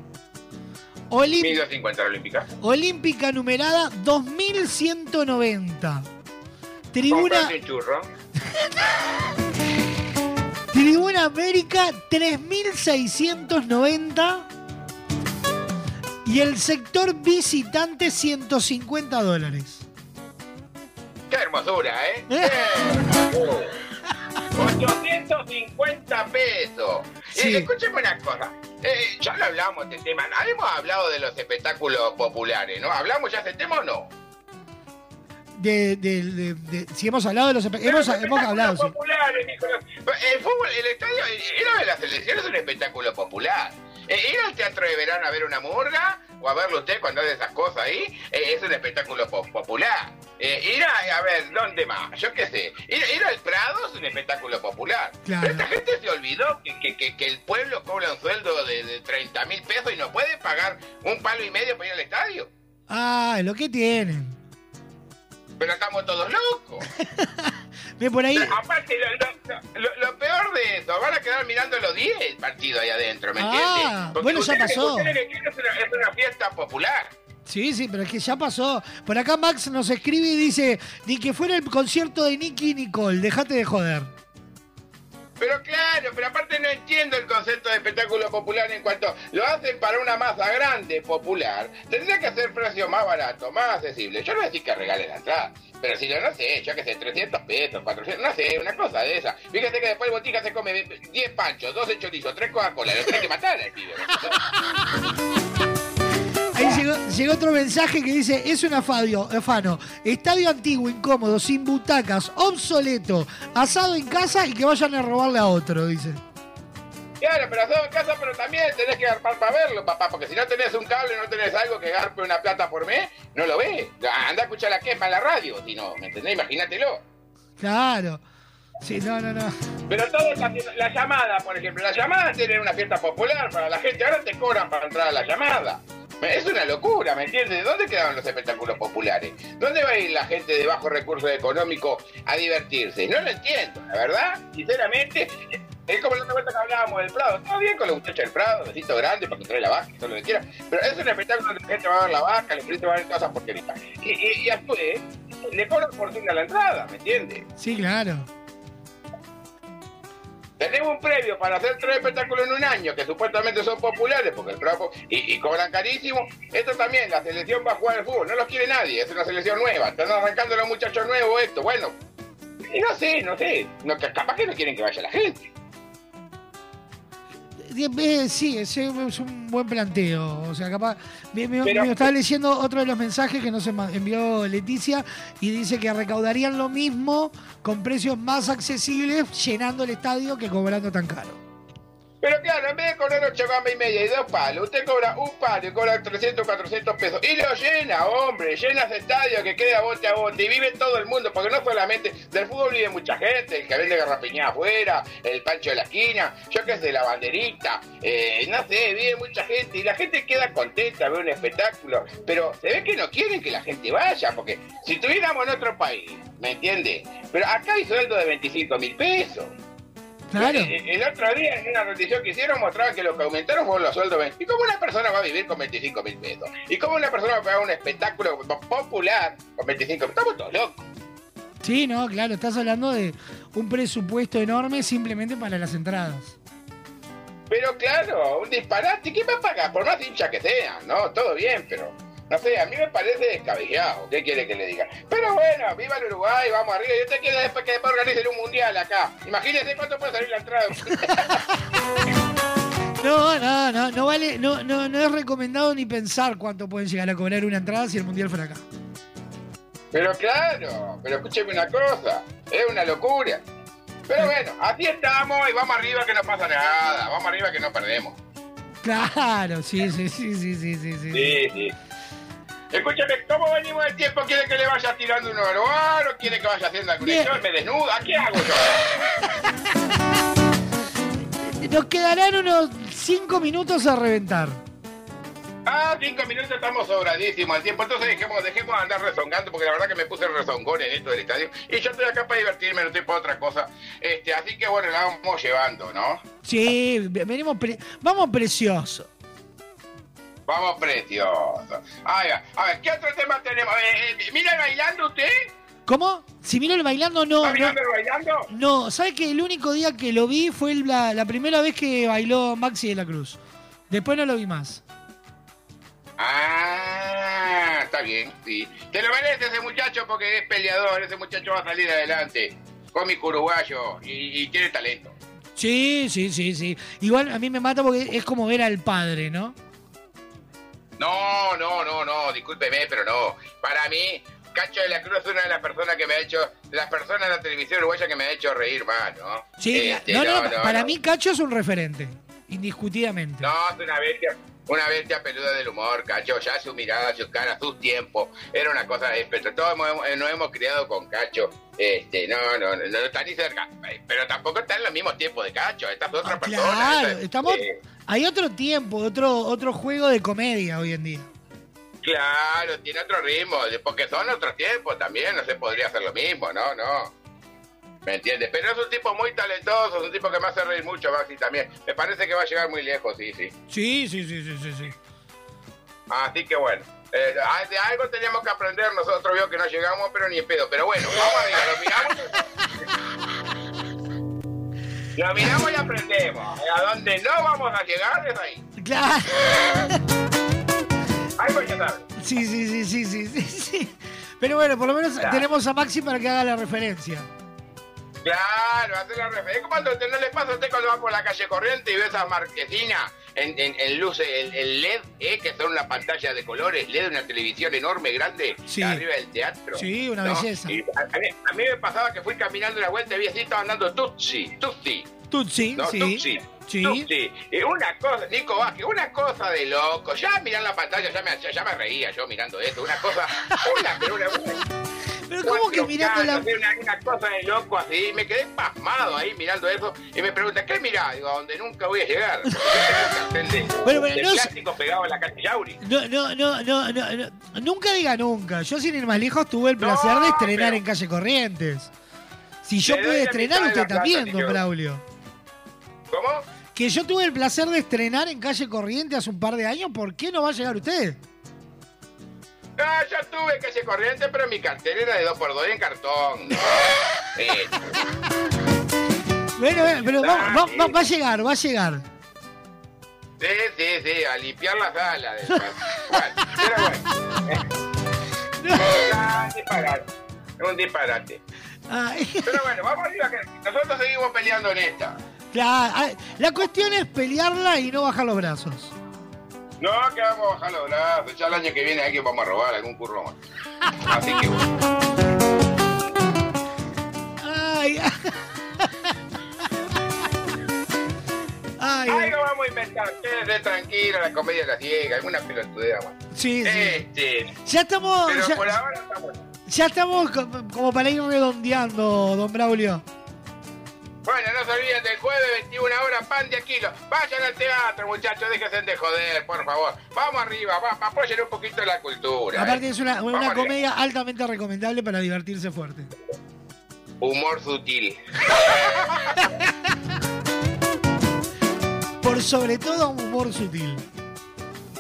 Olim- 1250 la Olímpica. Olímpica numerada 2190. Tribuna Comprate un churro. Tribuna América 3690 y el sector visitante 150 dólares. Qué hermosura, ¿eh? Hermosura. 850 pesos. Sí. Eh, escúcheme una cosa. Eh, ya lo hablamos de este tema. Hemos hablado de los espectáculos populares, ¿no? ¿Hablamos ya de este tema o no? De, de- de- de- si hemos hablado de los De hemos, hemos hablado, sí. populares, Nicolás. El fútbol, el estadio, ir a ver la selección es un espectáculo popular. Eh, ir al teatro de verano a ver una murga o a verlo usted cuando hace esas cosas ahí eh, es un espectáculo po- popular. Eh, ir a, a ver, ¿dónde más? Yo qué sé. Ir, ir al Prado es un espectáculo popular. Claro. Pero esta gente se olvidó que, que- que- que el pueblo cobra un sueldo de, de 30 mil pesos y no puede pagar un palo y medio para ir al estadio. Ah, lo que tienen. Pero estamos todos locos. Ve por ahí. Aparte, lo, lo- lo- lo peor de eso, van a quedar mirando los 10 el partido ahí adentro, ¿me Ah, entiendes? Bueno, ya pasó. que es una, es una fiesta popular. Sí, sí, pero es que ya pasó. Por acá Max nos escribe y dice, ni que fuera el concierto de Nicky y Nicole, dejate de joder. Pero claro, pero aparte no entiendo el concepto de espectáculo popular en cuanto lo hacen para una masa grande, popular. Tendría que hacer precio más barato, más accesible. Yo no decir que regalen la entrada, pero si no, no sé, yo que sé, 300 pesos, 400, no sé, una cosa de esa. Fíjate que después botica se come 10 panchos, 12 chorizos, 3 Coca-Cola, lo tiene que matar al pibe. Ahí llegó, llegó otro mensaje que dice, es un afadio, afano, estadio antiguo, incómodo, sin butacas, obsoleto, asado en casa y que vayan a robarle a otro, dice. Claro, pero asado en casa, pero también tenés que garpar para verlo, papá, porque si no tenés un cable, no tenés algo que garpe una plata por mes, no lo ves. Anda a escuchar la quepa en la radio, si no, ¿me entendés? Imagínatelo. Claro. Sí, no, no, no. Pero todo está haciendo- la llamada, por ejemplo, la llamada tiene una fiesta popular para la gente, ahora te cobran para entrar a la llamada. Es una locura, ¿me entiendes? ¿Dónde quedaban los espectáculos populares? ¿Dónde va a ir la gente de bajo recurso económico a divertirse? No lo entiendo, la verdad, sinceramente. Es como la otra vuelta que hablábamos del Prado. Todo bien con los muchachos del Prado, besito grande para que trae la vaca y todo lo que quiera. Pero es un espectáculo donde la gente va a ver la vaca, la gente va a ver todas esas porqueritas. Y, y, y le cobran por fin a la entrada, ¿me entiendes? Sí, claro. Tenemos un previo para hacer tres espectáculos en un año que supuestamente son populares porque el trabajo y, cobran carísimo. Esto también, la selección va a jugar al fútbol, no los quiere nadie, es una selección nueva. Están arrancando los muchachos nuevos esto, bueno. Y no sé, no sé, no, capaz que no quieren que vaya la gente. Sí, ese es un buen planteo. O sea, capaz. Me, me- Pero- me estaba leyendo otro de los mensajes que nos envió Leticia y dice que recaudarían lo mismo con precios más accesibles llenando el estadio que cobrando tan caro. Pero claro, en vez de cobrar ocho gambas y media y dos palos, usted cobra un palo y cobra 300, 400 pesos. Y lo llena, hombre, llena ese estadio que queda bote a bote. Y vive todo el mundo, porque no solamente del fútbol vive mucha gente, el que vende garrapiñada afuera, el pancho de la esquina, yo que sé, la banderita, eh, no sé, vive mucha gente. Y la gente queda contenta, ve un espectáculo. Pero se ve que no quieren que la gente vaya, porque si estuviéramos en otro país, ¿me entiende? Pero acá hay sueldo de 25 mil pesos. Claro. El, el otro día en una rendición que hicieron mostraban que lo que aumentaron fueron los sueldos. ¿Y cómo una persona va a vivir con 25 mil pesos? ¿Y cómo una persona va a pagar un espectáculo popular con 25 mil Estamos todos locos. Sí, no, claro, estás hablando de un presupuesto enorme simplemente para las entradas. Pero claro, un disparate. ¿Quién va a pagar? Por más hincha que sea, ¿no? Todo bien, pero... No sé, a mí me parece descabellado. ¿Qué quiere que le diga? Pero bueno, viva el Uruguay, vamos arriba. Yo te quiero después que después organicen un mundial acá. Imagínense cuánto puede salir la entrada. No, no, no, no vale, no, no, no es recomendado ni pensar cuánto pueden llegar a cobrar una entrada si el mundial fuera acá. Pero claro, pero escúcheme una cosa, es una locura. Pero bueno, así estamos y vamos arriba que no pasa nada, vamos arriba que no perdemos. Claro, sí, sí, sí, sí, sí, sí, sí. Sí, sí. Escúchame, ¿cómo venimos del tiempo? ¿Quiere que le vaya tirando un oro o quiere que vaya haciendo alguna? ¿Me desnuda? ¿Qué hago yo? Nos quedarán unos 5 minutos a reventar. Ah, cinco minutos estamos sobradísimos el tiempo, entonces dejemos, dejemos de andar rezongando, porque la verdad que me puse rezongón en esto del estadio, y yo estoy acá para divertirme, no estoy para otra cosa. Este, así que bueno, la vamos llevando, ¿no? Sí, venimos pre- vamos precioso. Vamos precioso. Ahí va. A ver, ¿qué otro tema tenemos? Eh, eh, ¿Mira bailando usted? ¿Cómo? Si mira el bailando, no. ¿Está no, el bailando? no, ¿sabes que el único día que lo vi fue la, la primera vez que bailó Maxi de la Cruz? Después no lo vi más. Ah, está bien, sí. Te lo merece ese muchacho porque es peleador, ese muchacho va a salir adelante. Cómico uruguayo y, y tiene talento. Sí, sí, sí, sí. Igual a mí me mata porque es como ver al padre, ¿no? No, no, no, no, discúlpeme, pero no. Para mí, Cacho de la Cruz es una de las personas que me ha hecho, de las personas de la televisión uruguaya que me ha hecho reír más, ¿no? Sí, Este, no, no, para no. mí Cacho es un referente, indiscutidamente. No, es una bestia, una bestia peluda del humor, Cacho. Ya su mirada, sus caras, sus tiempos. Era una cosa espectacular. Todos hemos- eh, nos hemos criado con Cacho. Este, no, no, no, no está ni cerca. Eh, Pero tampoco está en los mismos tiempos de Cacho. Esta es otra persona. Claro, esta- estamos, eh, hay otro tiempo, otro, otro juego de comedia hoy en día. Claro, tiene otro ritmo, porque son otros tiempos también, no se podría hacer lo mismo, no, no. ¿Me entiendes? Pero es un tipo muy talentoso, es un tipo que me hace reír mucho, Maxi, también. Me parece que va a llegar muy lejos, sí, sí. Sí, sí, sí, sí, sí, sí. Así que bueno, eh, de algo teníamos que aprender nosotros, veo que no llegamos, pero ni en pedo. Pero bueno, vamos arriba, lo miramos. Lo miramos y aprendemos. A donde no vamos a llegar es ahí. Claro. Ahí voy a estar. Sí, sí, sí, sí, sí, sí, sí. Pero bueno, por lo menos Claro. tenemos a Maxi para que haga la referencia. Claro, hacer la referencia. Es como cuando no le pasa a usted cuando va por la calle corriente y ves a Marquesina en, en, en luces, el, el LED, ¿eh? que son una pantalla de colores, LED, una televisión enorme, grande, Sí. arriba del teatro. Sí, una ¿no? belleza. Y a, mí, a mí me pasaba que fui caminando una vuelta y vi así, estaban dando Tutsi, Tutsi. Tutsi, No, sí. Tutsi. Sí. Tutsi. Y una cosa, Nico Vázquez, una cosa de loco. Ya mirar la pantalla, ya me, ya me reía yo mirando esto. Una cosa, una, pero una, Pero ¿cómo que mirando la... Una, una cosa de loco así, me quedé pasmado ahí mirando eso y me pregunta, ¿qué mirá? Digo, a donde nunca voy a llegar. De, Bueno, pero no plástico pegado en la calle Yauri. No, no, no, no, no, no. Nunca diga nunca. Yo sin ir más lejos tuve el placer de estrenar en Calle Corrientes. Si yo pude estrenar, usted también, don. Braulio. ¿Cómo? Que yo tuve el placer de estrenar en Calle Corrientes hace un par de años, ¿por qué no va a llegar usted? Ah, yo tuve calle corriente, pero mi cartera era de 2x2 en cartón. Eh, Bueno, bueno, pero va, va- va- va a llegar, va a llegar. sí, sí, sí, a limpiar la sala. después. Bueno, pero bueno. Ah, un disparate. Un disparate. Ay, Pero bueno, vamos arriba, que nosotros seguimos peleando en esta. claro, ay, la cuestión es pelearla y no bajar los brazos. No, que vamos a bajar los brazos. Ya el año que viene hay que vamos a robar algún curro más. Así que bueno. Ay, ay, Algo vamos a inventar. Quédese tranquilo, la comedia de la ciega, alguna pelotudera más. sí, sí. Este, Ya estamos, pero ya, por ahora estamos. ya estamos co- como para ir redondeando, don Braulio. Bueno, no se olviden del jueves 21 horas, pan de kilo. Vayan al teatro, muchachos, déjense de joder, por favor. Vamos arriba, va, apoyen un poquito la cultura. Aparte eh. es una, una arriba. comedia altamente recomendable para divertirse fuerte. Humor sutil. Por sobre todo un humor sutil.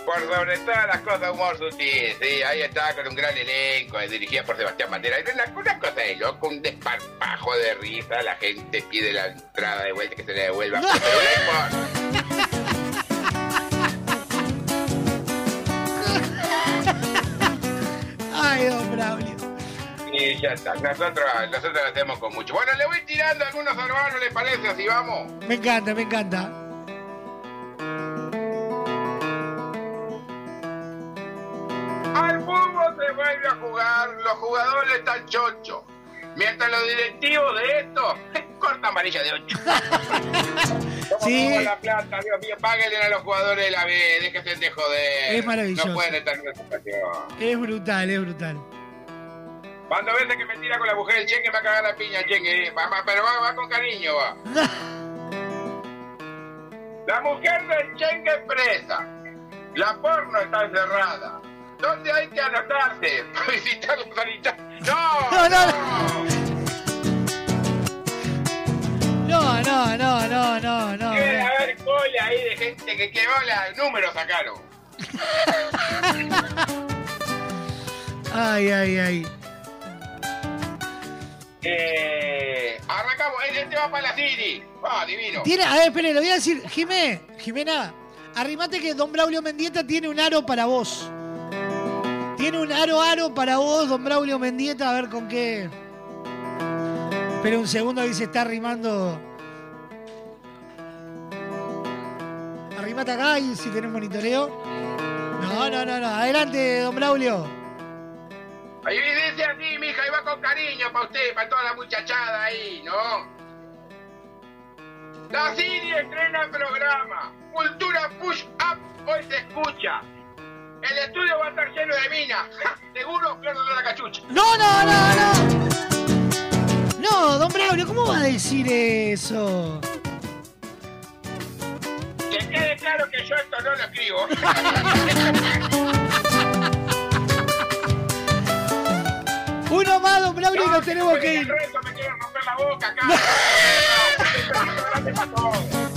Por sobre todas las cosas, humor sutil. Sí, ahí está, con un gran elenco, eh, dirigida por Sebastián Bandera. Era Una, una cosa de loco, un desparpajo de risa. La gente pide la entrada de vuelta que se le devuelva. No. Ay, don Braulio. Y ya está. Nosotros, nosotros lo hacemos con mucho. Bueno, le voy tirando algunos hermanos, ¿le parece? Así vamos. Me encanta, me encanta. Fútbol se vuelve a jugar, los jugadores están chochos. Mientras los directivos de esto, corta amarilla de 8. Sí. la plata, Dios mío, páguenle a los jugadores de la B, déjense de joder. Es maravilloso. No pueden estar en esa situación. Es brutal, es brutal. Cuando veces que me tira con la mujer el cheque, me va a cagar la piña el cheque. eh. Pero va, va con cariño, va. La mujer del cheque es presa. La porno está encerrada. ¿Dónde hay que anotarse? Para visitar los sanitarios. ¡No! No, no, No, no, no, no, no, no. Debe haber cola ahí de gente que quedó la número sacaron. Ay, ay, ay. Eh, arrancamos, este va para la City. Va, divino. Tiene, a ver, espere, lo voy a decir. Jimé, Jimena, arrimate que don Braulio Mendieta tiene un aro para vos. Tiene un aro aro para vos, don Braulio Mendieta, a ver con qué. Espera un segundo, ahí se está arrimando. Arrimate acá y si tenés monitoreo. No, no, no, no. Adelante, don Braulio. Ahí dice así, mija, y va con cariño para usted, para toda la muchachada ahí, ¿no? La City estrena programa. Cultura Push Up hoy se escucha. El estudio va a estar lleno de minas. ¡Ja! Seguro, de la cachucha. No, no, no, no. No, don Braulio, ¿cómo va a decir eso? Que quede claro que yo esto no lo escribo. Uno más, don Braulio, y nos tenemos que ir. resto me quieren romper la boca acá.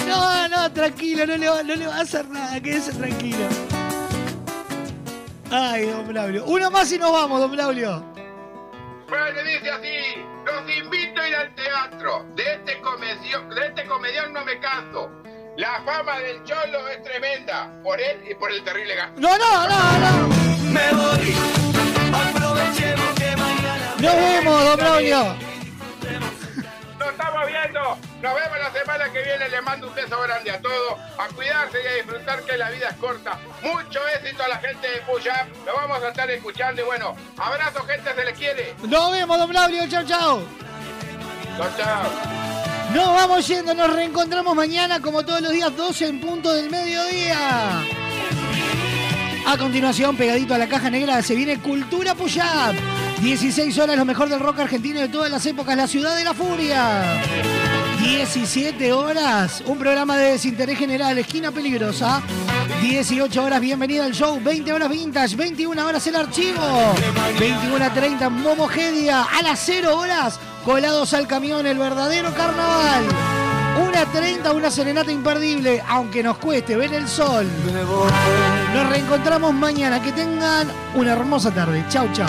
No, no, tranquilo, no le, va, no le va a hacer nada, quédese tranquilo. Ay, don Braulio. Uno más y nos vamos, don Braulio. Bueno, dice así, los invito a ir al teatro. De este, comedio- de este comedión no me canso. La fama del cholo es tremenda, por él y por el terrible gasto. No, no, no, no. Me voy, aprovechemos que mañana. Nos vemos, don Braulio. Nos estamos viendo. Nos vemos la semana que viene. Les mando un beso grande a todos. A cuidarse y a disfrutar que la vida es corta. Mucho éxito a la gente de Puya. Lo vamos a estar escuchando. Y bueno, abrazo, gente, se les quiere. Nos vemos, don Braulio. Chau, chau. Chao, chao. Nos vamos yendo, nos reencontramos mañana como todos los días, 12 en punto del mediodía. A continuación, pegadito a la caja negra, se viene Cultura Puyap. 16 horas, lo mejor del rock argentino de todas las épocas, la ciudad de la furia. 17 horas, un programa de desinterés general, esquina peligrosa. 18 horas, bienvenida al show. 20 horas vintage, 21 horas el archivo. 21 a 30, Momogedia. A las 0 horas, colados al camión, el verdadero carnaval. 1 a 30, una serenata imperdible, aunque nos cueste ver el sol. Nos reencontramos mañana. Que tengan una hermosa tarde. Chau, chau.